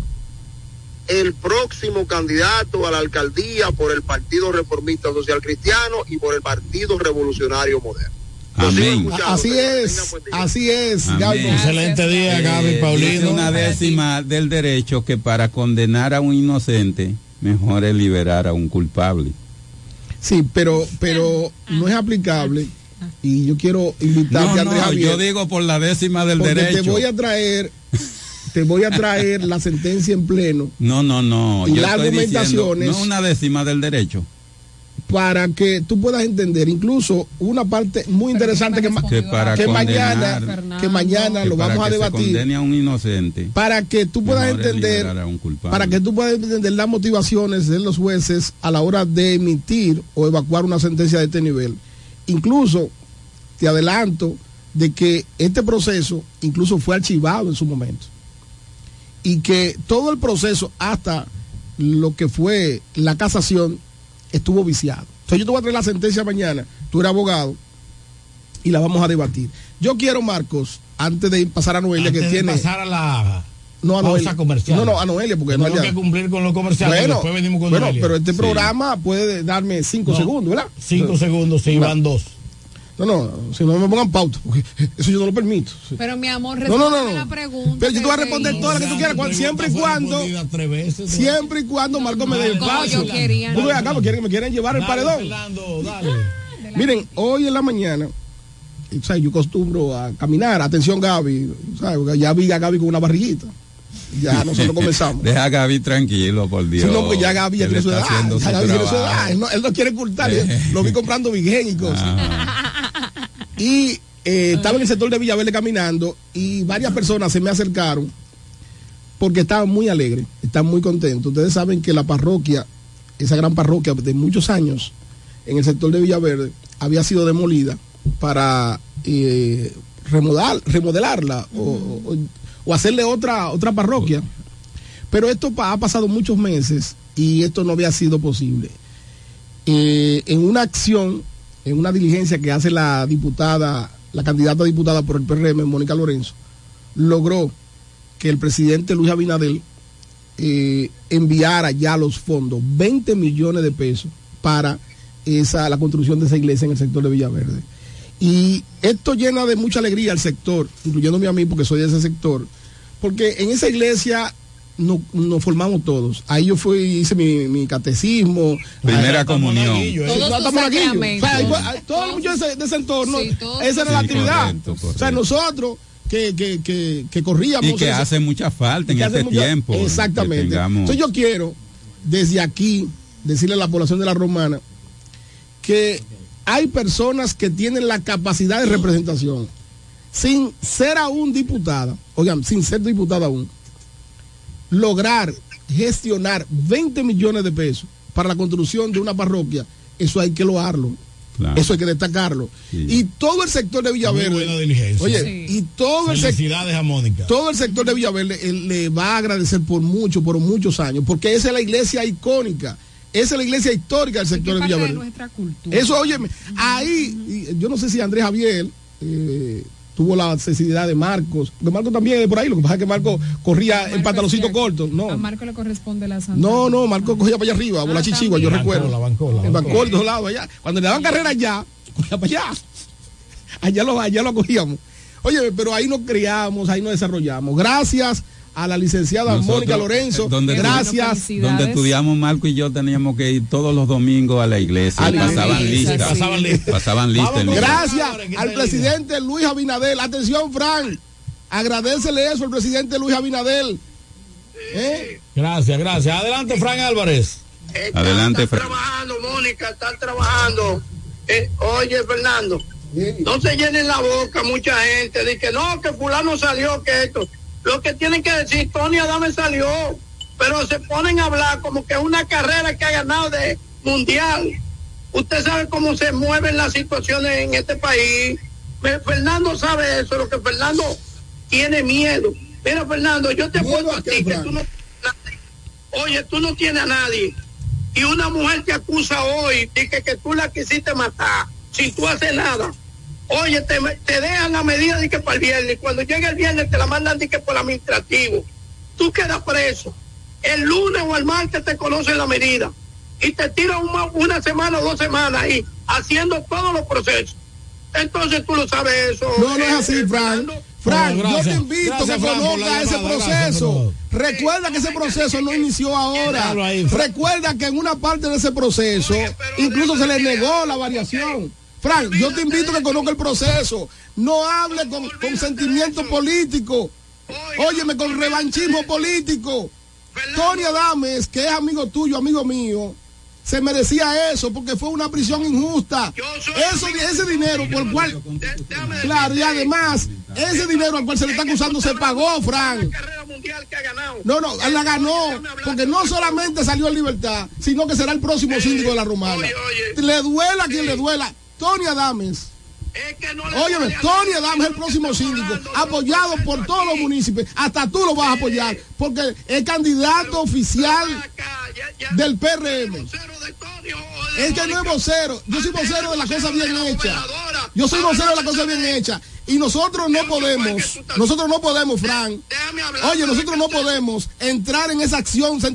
el próximo candidato a la alcaldía por el Partido Reformista Social Cristiano y por el Partido Revolucionario Moderno. Amén. Así es, así es, Gaby. Excelente día, Gaby Eh, Paulino. una décima del derecho que para condenar a un inocente, mejor es liberar a un culpable. Sí, pero, pero no es aplicable. Y yo quiero invitarte No, a Andrés Javier, yo digo por la décima del porque derecho. te voy a traer, te voy a traer la sentencia en pleno No, no, no. Y yo las estoy diciendo, argumentaciones- no una décima del derecho. para que tú puedas entender incluso una parte muy interesante que, Que para que mañana que mañana Que lo para vamos a debatir a un inocente. para que tú puedas entender liberar a un culpable. para que tú puedas entender las motivaciones de los jueces a la hora de emitir o evacuar una sentencia de este nivel. Incluso te adelanto de que este proceso incluso fue archivado en su momento y que todo el proceso hasta lo que fue la casación estuvo viciado. Entonces yo te voy a traer la sentencia mañana, tú eres abogado y la vamos a debatir. Yo quiero, Marcos, antes de pasar a Noelia, Antes que de tiene... pasar a la no, a Noelia. comercial. No, no, a Noelia, porque no haya- que cumplir con los comerciales. Bueno, después venimos con bueno Noelia. pero este Sí. programa puede darme cinco No, segundos, ¿verdad? Cinco segundos, sí, van dos. No, no, si no me pongan pauta, porque eso yo no lo permito. Sí. Pero mi amor, No, no, no, la pregunta. Pero yo te voy a responder te todas las que tú quieras, siempre y cuando, siempre y cuando Marco me dé el espacio. yo acá, me quieren, me quieren llevar el paredón. Fernando, dale. Miren, hoy en la mañana, y, ¿sabes? yo acostumbro a caminar, atención Gaby, ¿sabes? Porque ya vi a Gaby con una barriguita. Ya nosotros comenzamos. Deja a Gaby tranquilo, por Dios. No, pues ya Gaby ya tiene su edad. haciendo ya su Gaby tiene su trabajo. edad. Él no, él no quiere ocultar. Lo vi comprando Vigen y cosas. Y eh, estaba en el sector de Villaverde caminando y varias personas se me acercaron porque estaban muy alegres, están muy contentos. Ustedes saben que la parroquia, esa gran parroquia de muchos años en el sector de Villaverde, había sido demolida para eh, remodelar, remodelarla o, hacerle otra, otra parroquia. Pero esto ha pasado muchos meses y esto no había sido posible. Eh, en una acción, en una diligencia que hace la diputada, la candidata diputada por el PRM, Mónica Lorenzo, logró que el presidente Luis Abinadel eh, enviara ya los fondos, 20 millones de pesos para esa, la construcción de esa iglesia en el sector de Villaverde. Y esto llena de mucha alegría al sector, incluyéndome a mí porque soy de ese sector, porque en esa iglesia no- nos formamos todos. Ahí yo fui, hice mi, mi catecismo. Primera Ahí- comunión. Ahí Todos los muchachos de ese, entorno, esa era Sí, la actividad. correcto, O sea, nosotros que, que, que, que corríamos. Y que hace mucha falta en que hace este mucho- tiempo. Exactamente. tengamos- Entonces yo quiero, desde aquí, decirle a la población de la romana que hay personas que tienen la capacidad de representación sin ser aún diputada, oigan, sin ser diputada aún, lograr gestionar 20 millones de pesos para la construcción de una parroquia, eso hay que loarlo. Claro. Eso hay que destacarlo. Y todo el sector de Villaverde. Muy buena diligencia. Oye, Sí. y todo el sector. Felicidades a Mónica. Todo el sector de Villaverde eh, le va a agradecer por mucho, por muchos años, porque esa es la iglesia icónica, esa es la iglesia histórica del sector de Villaverde. nuestra cultura. Eso, óyeme, ahí, y yo no sé si Andrés Javier eh, tuvo la necesidad de Marcos, porque Marcos también es de por ahí, lo que pasa es que Marcos corría en pantaloncito corto, A no. Marco le corresponde la santa. No, no, Marcos cogía para allá arriba, a la chichigua, yo recuerdo. La bancola, la El bancola. bancol de los lados allá. Cuando le daban carrera allá, cogía para allá. Allá lo, allá lo cogíamos. Oye, pero ahí nos criamos, ahí nos desarrollamos. Gracias a la licenciada Nosotros, Mónica Lorenzo. eh, donde- gracias. Donde estudiamos Marco y yo teníamos que ir todos los domingos a la iglesia. A pasaban listas. Pasaban listas. Pasaban listas. Gracias al presidente Luis Abinadel. Atención, Frank. Agradecele eso al presidente Luis Abinadel. ¿Eh? Gracias, gracias. Adelante, Frank Álvarez. Adelante, Fran. trabajando, Mónica, están trabajando. Eh, oye, Fernando, no se llenen la boca mucha gente de que no, que fulano salió, que esto. Lo que tienen que decir, Tony Adame salió, pero se ponen a hablar como que es una carrera que ha ganado de mundial. Usted sabe cómo se mueven las situaciones en este país. Me- Fernando sabe eso, lo que Fernando tiene miedo. Mira, Fernando, yo te apuesto a ti que tú no Oye, tú no tienes a nadie. Y una mujer te acusa hoy de que, que tú la quisiste matar sin tú hacer nada. Oye, te, te dejan la medida de que para el viernes. Cuando llega el viernes te la mandan de que por administrativo. Tú quedas preso. El lunes o el martes te conocen la medida. Y te tiran una, una semana o dos semanas ahí haciendo todos los procesos. Entonces tú lo sabes eso. No, no es eh, así, Frank. Frank, No, yo te invito Gracias, a que conozca ese llamada, proceso. gracias, Recuerda que ese proceso no inició ahora. Recuerda que en una parte de ese proceso incluso se le negó la variación. Frank, yo te invito a que conozca el proceso. No hable con, con sentimiento político. Óyeme, con revanchismo político. Tony Adames, que es amigo tuyo, amigo mío, se merecía eso porque fue una prisión injusta. Eso, ese dinero por el cual, claro, y además, ese dinero al cual se le está acusando se pagó, Frank. No, no, la ganó, porque no solamente salió en libertad, sino que será el próximo síndico de la Romana. Le duela a quien le duela. Tony Adames. Óyeme, Tony Adames es el próximo síndico, apoyado por todos los municipios. Hasta tú lo vas a apoyar, porque es candidato oficial del PRM. Es que no es vocero. Yo soy vocero de las cosas bien hechas. Yo soy vocero de las cosas bien hechas. Y nosotros no podemos, nosotros no podemos, Frank. Oye, nosotros no podemos entrar en esa acción de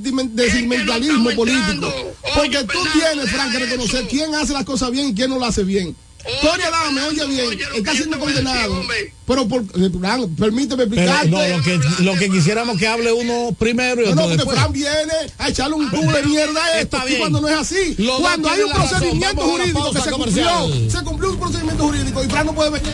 sentimentalismo político. Porque tú tienes, Frank, que reconocer quién hace las cosas bien y quién no las hace bien. Tony Adame, oye bien, está siendo condenado. Pero por, eh, permíteme Pero explicarte. no, lo que, lo que quisiéramos que hable uno primero y No, otro no, porque después. Fran viene a echarle un tubo de mierda a esto. Está Y bien. cuando no es así, cuando hay un procedimiento jurídico que se cumplió, se cumplió un procedimiento jurídico y Fran no puede venir.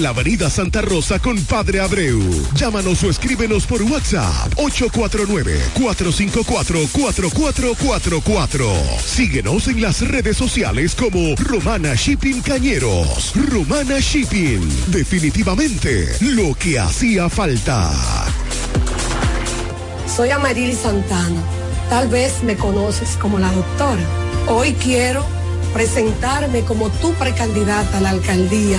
la Avenida Santa Rosa con Padre Abreu. Llámanos o escríbenos por WhatsApp 849-454-4444. Síguenos en las redes sociales como Romana Shipping Cañeros. Romana Shipping. Definitivamente lo que hacía falta. Soy Amarili Santana. Tal vez me conoces como la doctora. Hoy quiero presentarme como tu precandidata a la alcaldía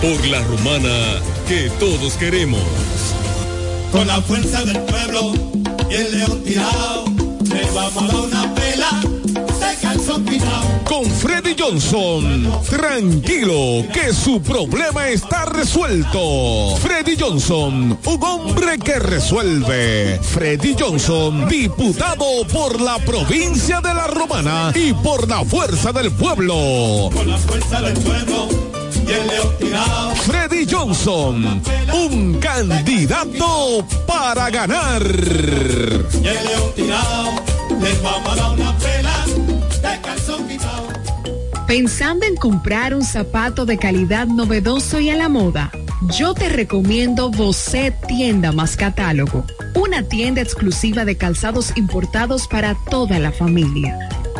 Por la romana que todos queremos. Con la fuerza del pueblo y el león tirado, le vamos a dar una pela. Con Freddy Johnson, tranquilo que su problema está resuelto. Freddy Johnson, un hombre que resuelve. Freddy Johnson, diputado por la provincia de La Romana y por la fuerza del pueblo. Con la fuerza del pueblo Freddy Johnson, un candidato para ganar. Pensando en comprar un zapato de calidad novedoso y a la moda, yo te recomiendo Bocet Tienda más Catálogo, una tienda exclusiva de calzados importados para toda la familia,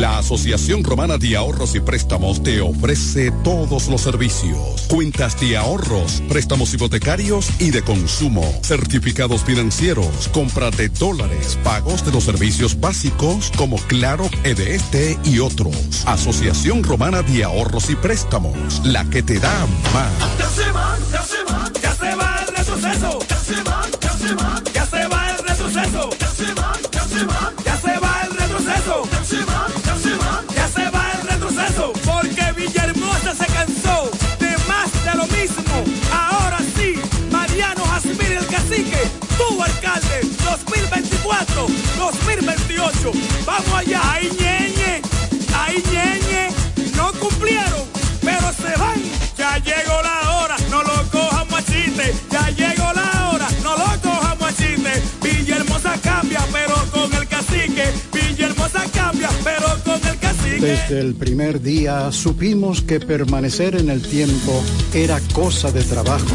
La Asociación Romana de Ahorros y Préstamos te ofrece todos los servicios. Cuentas de ahorros, préstamos hipotecarios y de consumo, certificados financieros, compra de dólares, pagos de los servicios básicos como Claro, EDT y otros. Asociación Romana de Ahorros y Préstamos, la que te da más. Ya se ya se ya se. Ya se ya se 2024, 2028. Vamos allá, ahí ñeñe, ahí ñeñe. No cumplieron, pero se van. Ya llegó la hora, no lo cojan machiste. Ya llegó la hora, no lo cojan machiste. Villahermosa cambia, pero con el cacique. Villahermosa cambia, pero con el cacique. Desde el primer día supimos que permanecer en el tiempo era cosa de trabajo.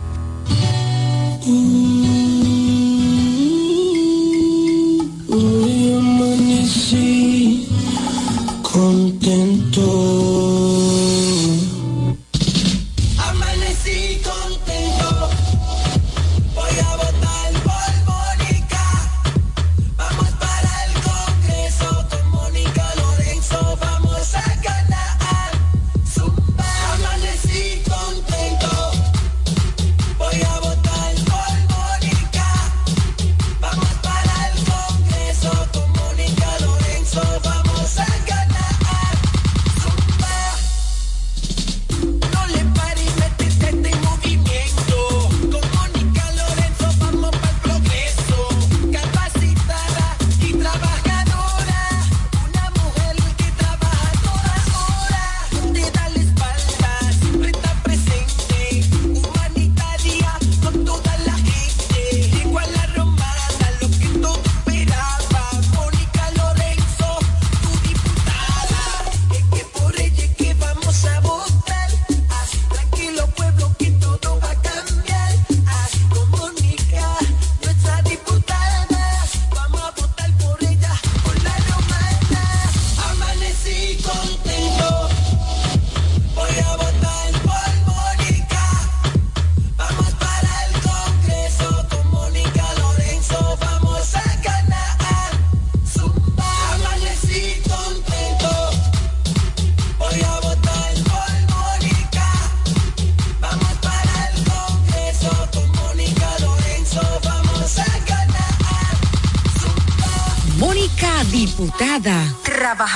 Contento.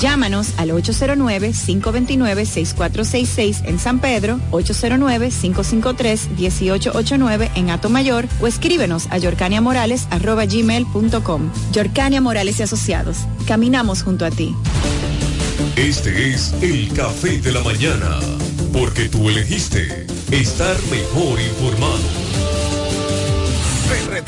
Llámanos al 809-529-6466 en San Pedro, 809-553-1889 en Atomayor o escríbenos a yorcaniamorales.gmail.com. Yorcania Morales y Asociados. Caminamos junto a ti. Este es el café de la mañana, porque tú elegiste estar mejor informado.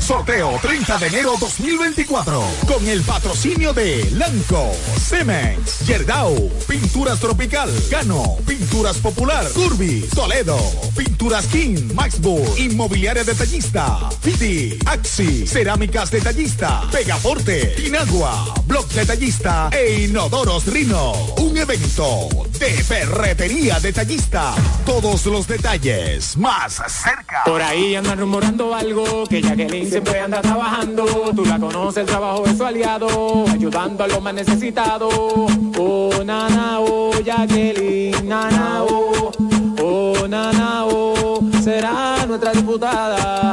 Sorteo 30 de enero 2024. Con el patrocinio de Lanco, Cemex, Yerdau, Pinturas Tropical, Cano, Pinturas Popular, Curvi, Toledo, Pinturas King, Maxboard, Inmobiliaria Detallista, Fiti, Axi, Cerámicas Detallista, Pegaforte, Inagua, Blog Detallista e Inodoros Rino. Un evento de ferretería detallista. Todos los detalles más cerca. Por ahí andan rumorando algo, que Jacqueline siempre anda trabajando. Tú la conoces, el trabajo de su aliado, ayudando a los más necesitados. Oh, nana, oh, Jacqueline, nana, oh, oh, nana, oh, será nuestra diputada.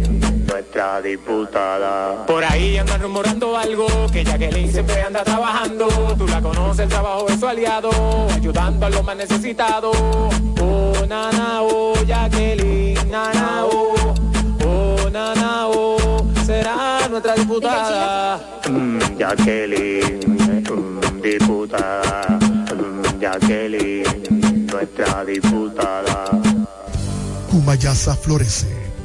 nuestra diputada. Por ahí andan rumorando algo, que Jacqueline siempre anda trabajando. Tú la conoces, el trabajo de su aliado, ayudando a los más necesitados. Oh, nana, oh, Jacqueline, nana, oh, oh, nana, oh, será nuestra diputada. Mm, Jacqueline, mm, diputada, mm, Jacqueline, nuestra diputada. Cumayasa florece.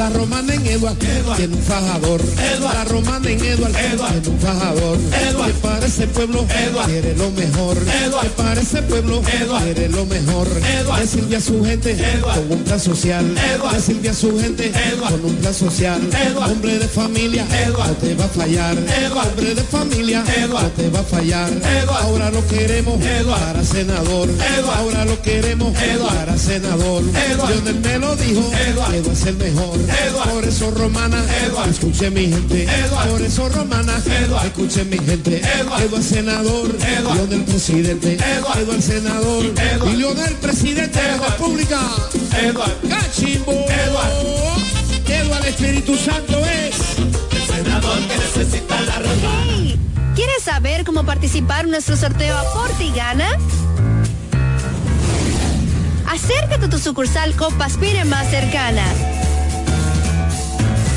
La romana en Eduard, tiene un fajador. La romana en Eduard, tiene un fajador. Que para ese pueblo quiere lo mejor. Que para ese pueblo quiere lo mejor. Que sirve a su gente con un plan social. Que sirve a su gente con un plan social. Hombre de familia, no te va a fallar. Hombre de familia, no te va a fallar. Ahora lo queremos para senador. Ahora lo queremos para senador. Lionel me lo dijo, Eduard es el mejor. Por eso romana, escuche mi gente. Por eso romana, escuche mi gente. Eduard senador, Leonel presidente. Eduard senador y Leonel presidente de la República. Cachimbo. Eduard Espíritu Santo es el senador que necesita la romana. ¿Quieres saber cómo participar en nuestro sorteo Aporte y Gana? Acércate a tu sucursal Copaspire más cercana.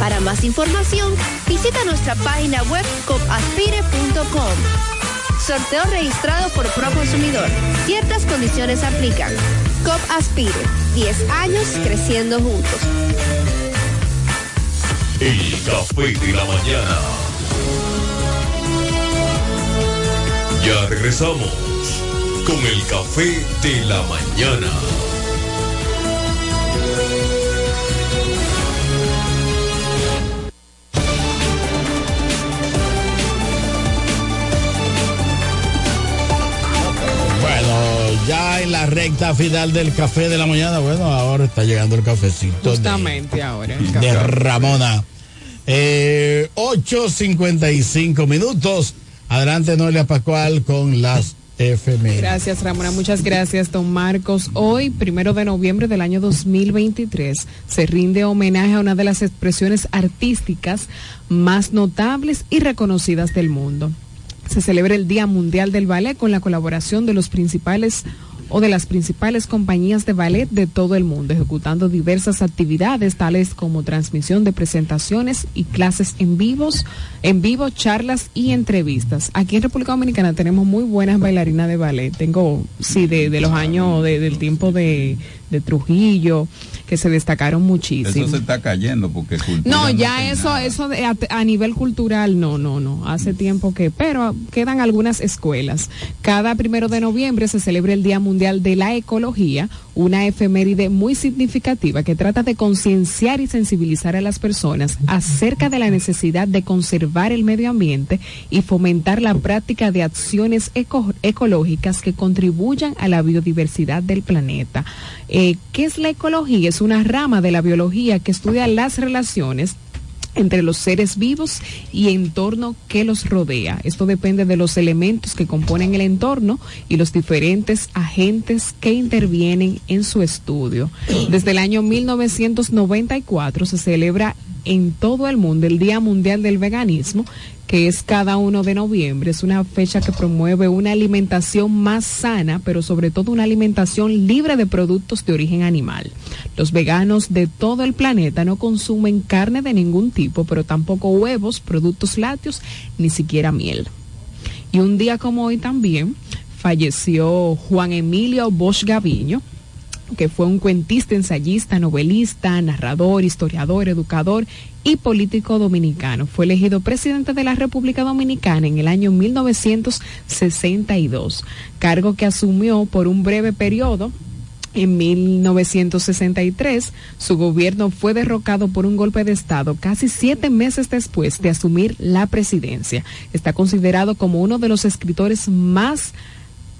Para más información, visita nuestra página web copaspire.com. Sorteo registrado por Proconsumidor. Ciertas condiciones aplican. COP Aspire. 10 años creciendo juntos. El café de la mañana. Ya regresamos con el café de la mañana. Ya en la recta final del café de la mañana, bueno, ahora está llegando el cafecito de, Justamente ahora. de Ramona. Eh, 8.55 minutos. Adelante, Noelia Pascual, con las efemérides. Gracias, Ramona. Muchas gracias, don Marcos. Hoy, primero de noviembre del año 2023, se rinde homenaje a una de las expresiones artísticas más notables y reconocidas del mundo. Se celebra el Día Mundial del Ballet con la colaboración de los principales o de las principales compañías de ballet de todo el mundo, ejecutando diversas actividades tales como transmisión de presentaciones y clases en vivos, en vivo, charlas y entrevistas. Aquí en República Dominicana tenemos muy buenas bailarinas de ballet. Tengo, sí, de, de los años, de- del tiempo de, de Trujillo, que se destacaron muchísimo. Eso se está cayendo porque cultura No, ya eso, eso de- a, a nivel cultural, no, no, no. Hace tiempo que, pero quedan algunas escuelas. Cada primero de noviembre se celebra el Día Mundial de la Ecología, una efeméride muy significativa que trata de concienciar y sensibilizar a las personas acerca de la necesidad de conservar el medio ambiente y fomentar la práctica de acciones eco- ecológicas que contribuyan a la biodiversidad del planeta. Eh, ¿Qué es la ecología? Es una rama de la biología que estudia las relaciones entre los seres vivos y entorno que los rodea. Esto depende de los elementos que componen el entorno y los diferentes agentes que intervienen en su estudio. Desde el año 1994 se celebra en todo el mundo el Día Mundial del Veganismo, que es cada uno de noviembre. Es una fecha que promueve una alimentación más sana, pero sobre todo una alimentación libre de productos de origen animal. Los veganos de todo el planeta no consumen carne de ningún tipo, pero tampoco huevos, productos lácteos, ni siquiera miel. Y un día como hoy también falleció Juan Emilio Bosch Gaviño, que fue un cuentista, ensayista, novelista, narrador, historiador, educador y político dominicano. Fue elegido presidente de la República Dominicana en el año 1962, cargo que asumió por un breve periodo en 1963, su gobierno fue derrocado por un golpe de Estado casi siete meses después de asumir la presidencia. Está considerado como uno de los escritores más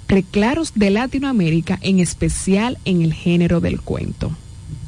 preclaros de Latinoamérica, en especial en el género del cuento.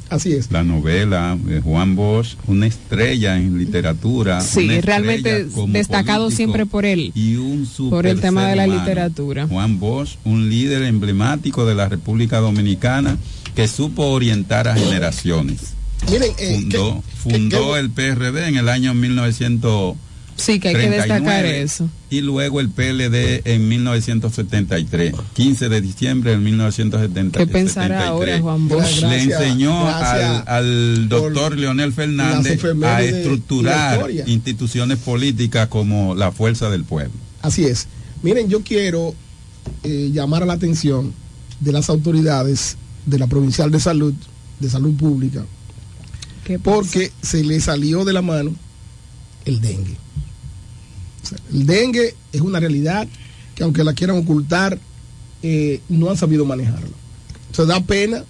Así es. La novela de Juan Bosch, una estrella en literatura. Sí, realmente destacado siempre por él. Y un Por el super tema de la humano. literatura. Juan Bosch, un líder emblemático de la República Dominicana que supo orientar a generaciones. Miren, eh, Fundó, el PRD en el año 1900. Sí, que hay que destacar eso. Y luego el PLD en 1973, 15 de diciembre de 1973. ¿Qué pensará ahora Juan Bosch? Le enseñó gracias al, al doctor Leonel Fernández a estructurar instituciones políticas como la fuerza del pueblo. Así es. Miren, yo quiero eh, llamar a la atención de las autoridades de la Provincial de Salud, de Salud Pública, porque se le salió de la mano el dengue. El dengue es una realidad que aunque la quieran ocultar, eh, no han sabido manejarla. O sea, da pena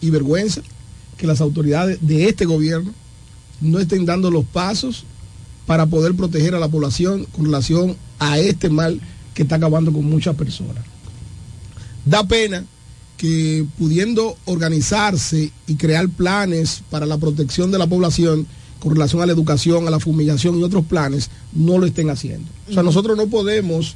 y vergüenza que las autoridades de este gobierno no estén dando los pasos para poder proteger a la población con relación a este mal que está acabando con muchas personas. Da pena que pudiendo organizarse y crear planes para la protección de la población con relación a la educación, a la fumigación y otros planes, no lo estén haciendo. O sea, nosotros no podemos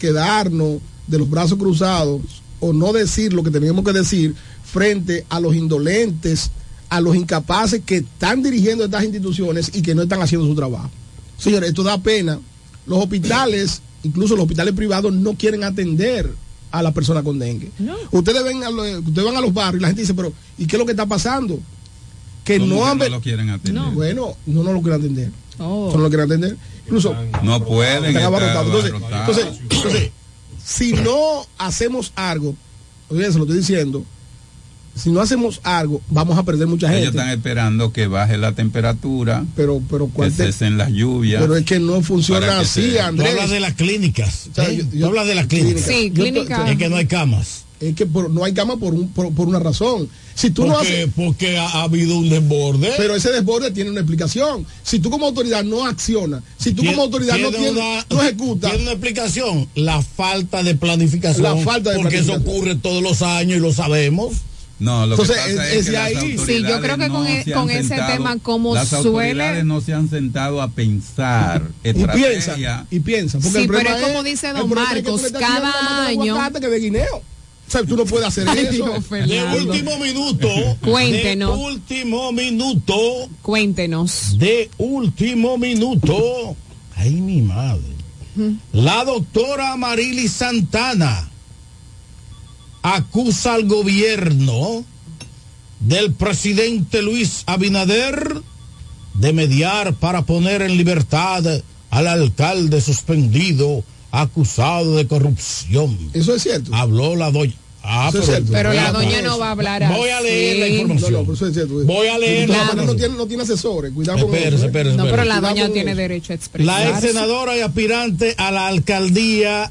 quedarnos de los brazos cruzados o no decir lo que tenemos que decir frente a los indolentes, a los incapaces que están dirigiendo estas instituciones y que no están haciendo su trabajo. Señores, esto da pena. Los hospitales, incluso los hospitales privados, no quieren atender a la persona con dengue. Ustedes ven a los, ustedes van a los barrios y la gente dice, pero ¿y qué es lo que está pasando? Que ¿Cómo no han no lo quieren atender? Bueno, no, no lo quieren atender. Oh. No lo quieren atender. Incluso No pueden están estar abarrotados. Entonces, abarrotados. entonces, entonces, si no hacemos algo, oye, se lo estoy diciendo, si no hacemos algo, vamos a perder mucha Ellos gente. están esperando que baje la temperatura, pero, pero que ¿cuál te- cesen las lluvias. Pero es que no funciona así, se- Andrés. Tú hablas de las clínicas. sea, ¿eh? yo- Tú yo- hablas de las clínicas. Sí, Yo- clínica. Es que no hay camas. Es que por- no hay cama por, un- por, por una razón. Si tú no Porque, haces. porque ha, ha habido un desborde. Pero ese desborde tiene una explicación. Si tú como autoridad no acciona, si tú como autoridad no, Tiene tienes, una- no ejecutas, Tiene una explicación. La falta de planificación. La falta de Porque eso planificación. ocurre todos los años y lo sabemos. No, lo Entonces, que pasa es- que ahí. autoridades Sí, yo creo que con no e- se con han ese sentado- tema, como las suele- autoridades no se han sentado a pensar y piensa, estrategia. y piensa. Porque Sí, el pero es como dice don Marcos, cada año- que de guineo. O sea, tú no puedes hacer eso. De último minuto. Cuéntenos. De último minuto. Cuéntenos. De último minuto. Ay, mi madre. La doctora Marily Santana acusa al gobierno del presidente Luis Abinader de mediar para poner en libertad al alcalde suspendido acusado de corrupción. Eso es cierto. Habló la doña. Ah, Eso es cierto. Pero la doña no va a hablar Voy a leer la información. No, no, pero eso es cierto. Voy a leer la no tiene, no tiene asesores. Cuidado con Espérese, eso. ¿eh? espérese, No, pero la doña tiene eso. derecho a La ex expresarse. senadora y aspirante a la alcaldía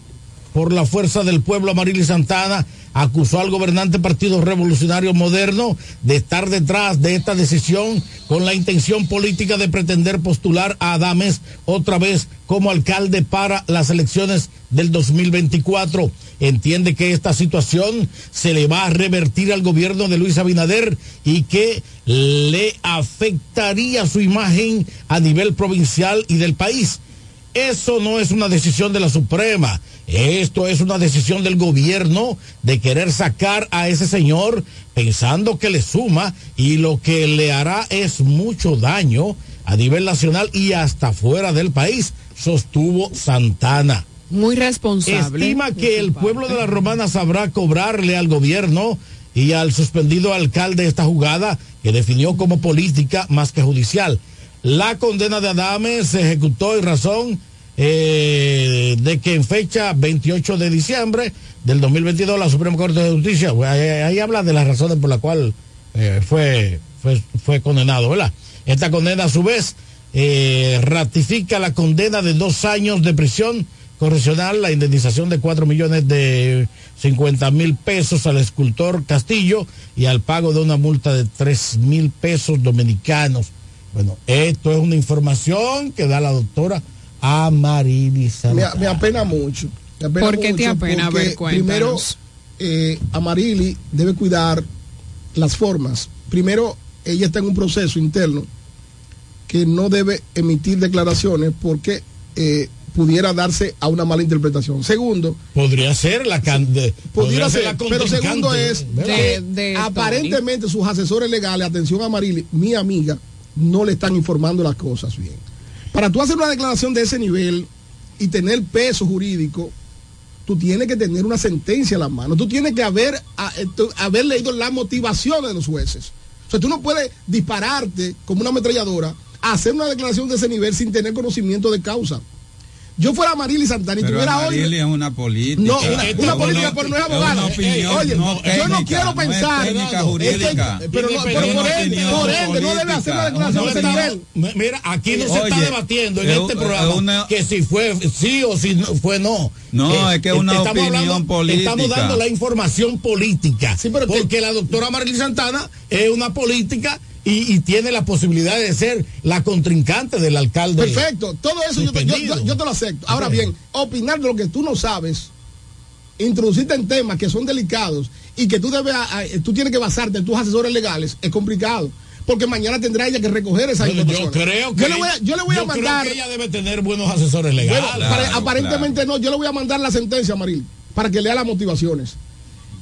por la fuerza del pueblo Amarili Santana acusó al gobernante Partido Revolucionario Moderno de estar detrás de esta decisión con la intención política de pretender postular a Adames otra vez como alcalde para las elecciones del 2024. Entiende que esta situación se le va a revertir al gobierno de Luis Abinader y que le afectaría su imagen a nivel provincial y del país. Eso no es una decisión de la Suprema. Esto es una decisión del gobierno de querer sacar a ese señor pensando que le suma y lo que le hará es mucho daño a nivel nacional y hasta fuera del país, sostuvo Santana. Muy responsable. Estima que el pueblo de la Romana sabrá cobrarle al gobierno y al suspendido alcalde esta jugada que definió como política más que judicial. La condena de Adame se ejecutó en razón eh, de que en fecha 28 de diciembre del 2022 la Suprema Corte de Justicia, ahí, habla de las razones por las cuales eh, fue, fue, condenado, ¿verdad? Esta condena a su vez eh, ratifica la condena de dos años de prisión correccional, la indemnización de cuatro millones de cincuenta mil pesos al escultor Castillo y al pago de una multa de tres mil pesos dominicanos. Bueno, esto es una información que da la doctora Amarili Me, me apena mucho. Me apena ¿Por qué te apena? A ver, cuéntanos. Primero, eh, Amarili debe cuidar las formas. Primero, ella está en un proceso interno que no debe emitir declaraciones porque eh, pudiera darse a una mala interpretación. Segundo, Podría ser la can- de- Pudiera ser, la pero segundo es de aparentemente sus asesores legales, atención a Marili, mi amiga, no le están informando las cosas bien. Para tú hacer una declaración de ese nivel y tener peso jurídico, tú tienes que tener una sentencia en la mano. Tú tienes que haber, eh, haber leído las motivaciones de los jueces. O sea, tú no puedes dispararte como una ametralladora a hacer una declaración de ese nivel sin tener conocimiento de causa. Yo fuera Marili Santana y Pero tuviera hoy... Amarili es una política. No, una, una política, una- pero no es es abogada. Oye, no yo no quiero no es pensar. técnica jurídica. pero, no- pero por ende, por ende, no debe hacer una declaración de nivel. Mira, aquí no se Oye, está debatiendo en es este programa que si fue sí o si no, fue no. No, es que es una estamos opinión política. Estamos dando la información política. pero que- porque la doctora Marilyn Santana es una política y, y tiene la posibilidad de ser la contrincante del alcalde. Perfecto, todo eso yo te, yo- te lo acepto. Ahora bien, opinar de lo que tú no sabes, introducirte en temas que son delicados y que tú debes, tú tienes que basarte en tus asesores legales, es complicado. Porque mañana tendrá ella que recoger esa Bueno, yo creo que yo le voy a, yo le voy a yo creo mandar. que ella debe tener buenos asesores legales. Bueno, aparentemente no, yo le voy a mandar la sentencia, Maril, para que lea las motivaciones.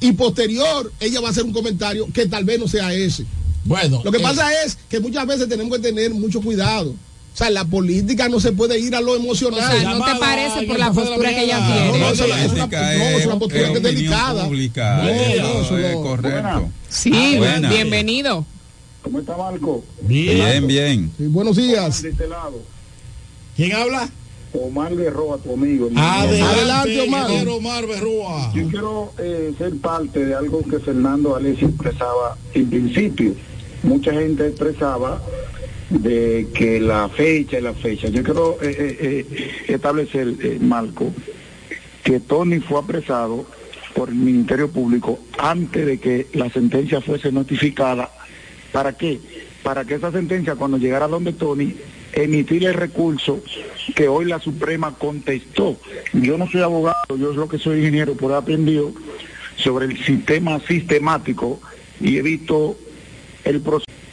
Y posterior, ella va a hacer un comentario que tal vez no sea ese. Bueno, Lo que eh, pasa es que muchas veces tenemos que tener mucho cuidado. O sea, la política no se puede ir a lo emocional. O sea, ¿no te parece por la postura que ella tiene? No, no, eso es una- no, es una es- postura es que es delicada. pública. No, Eso no, eso es correcto. Sí, Ah, buena. bienvenido. ¿Cómo está Marco? Bien, bien. Sí, buenos días. De este lado. ¿Quién habla? Omar Berroa, tu amigo. Adelante, Adelante, Omar. Omar Berrúa. Yo quiero eh, ser parte de algo que Fernando Alessi expresaba en principio. Mucha gente expresaba de que la fecha y la fecha. Yo quiero eh, eh, eh, establecer, eh, Marco, que Tony fue apresado por el Ministerio Público antes de que la sentencia fuese notificada. ¿Para qué? Para que esa sentencia, cuando llegara donde Tony, emitir el recurso que hoy la Suprema contestó. Yo no soy abogado, yo lo que soy ingeniero, por he aprendido sobre el sistema sistemático y he visto el proceso.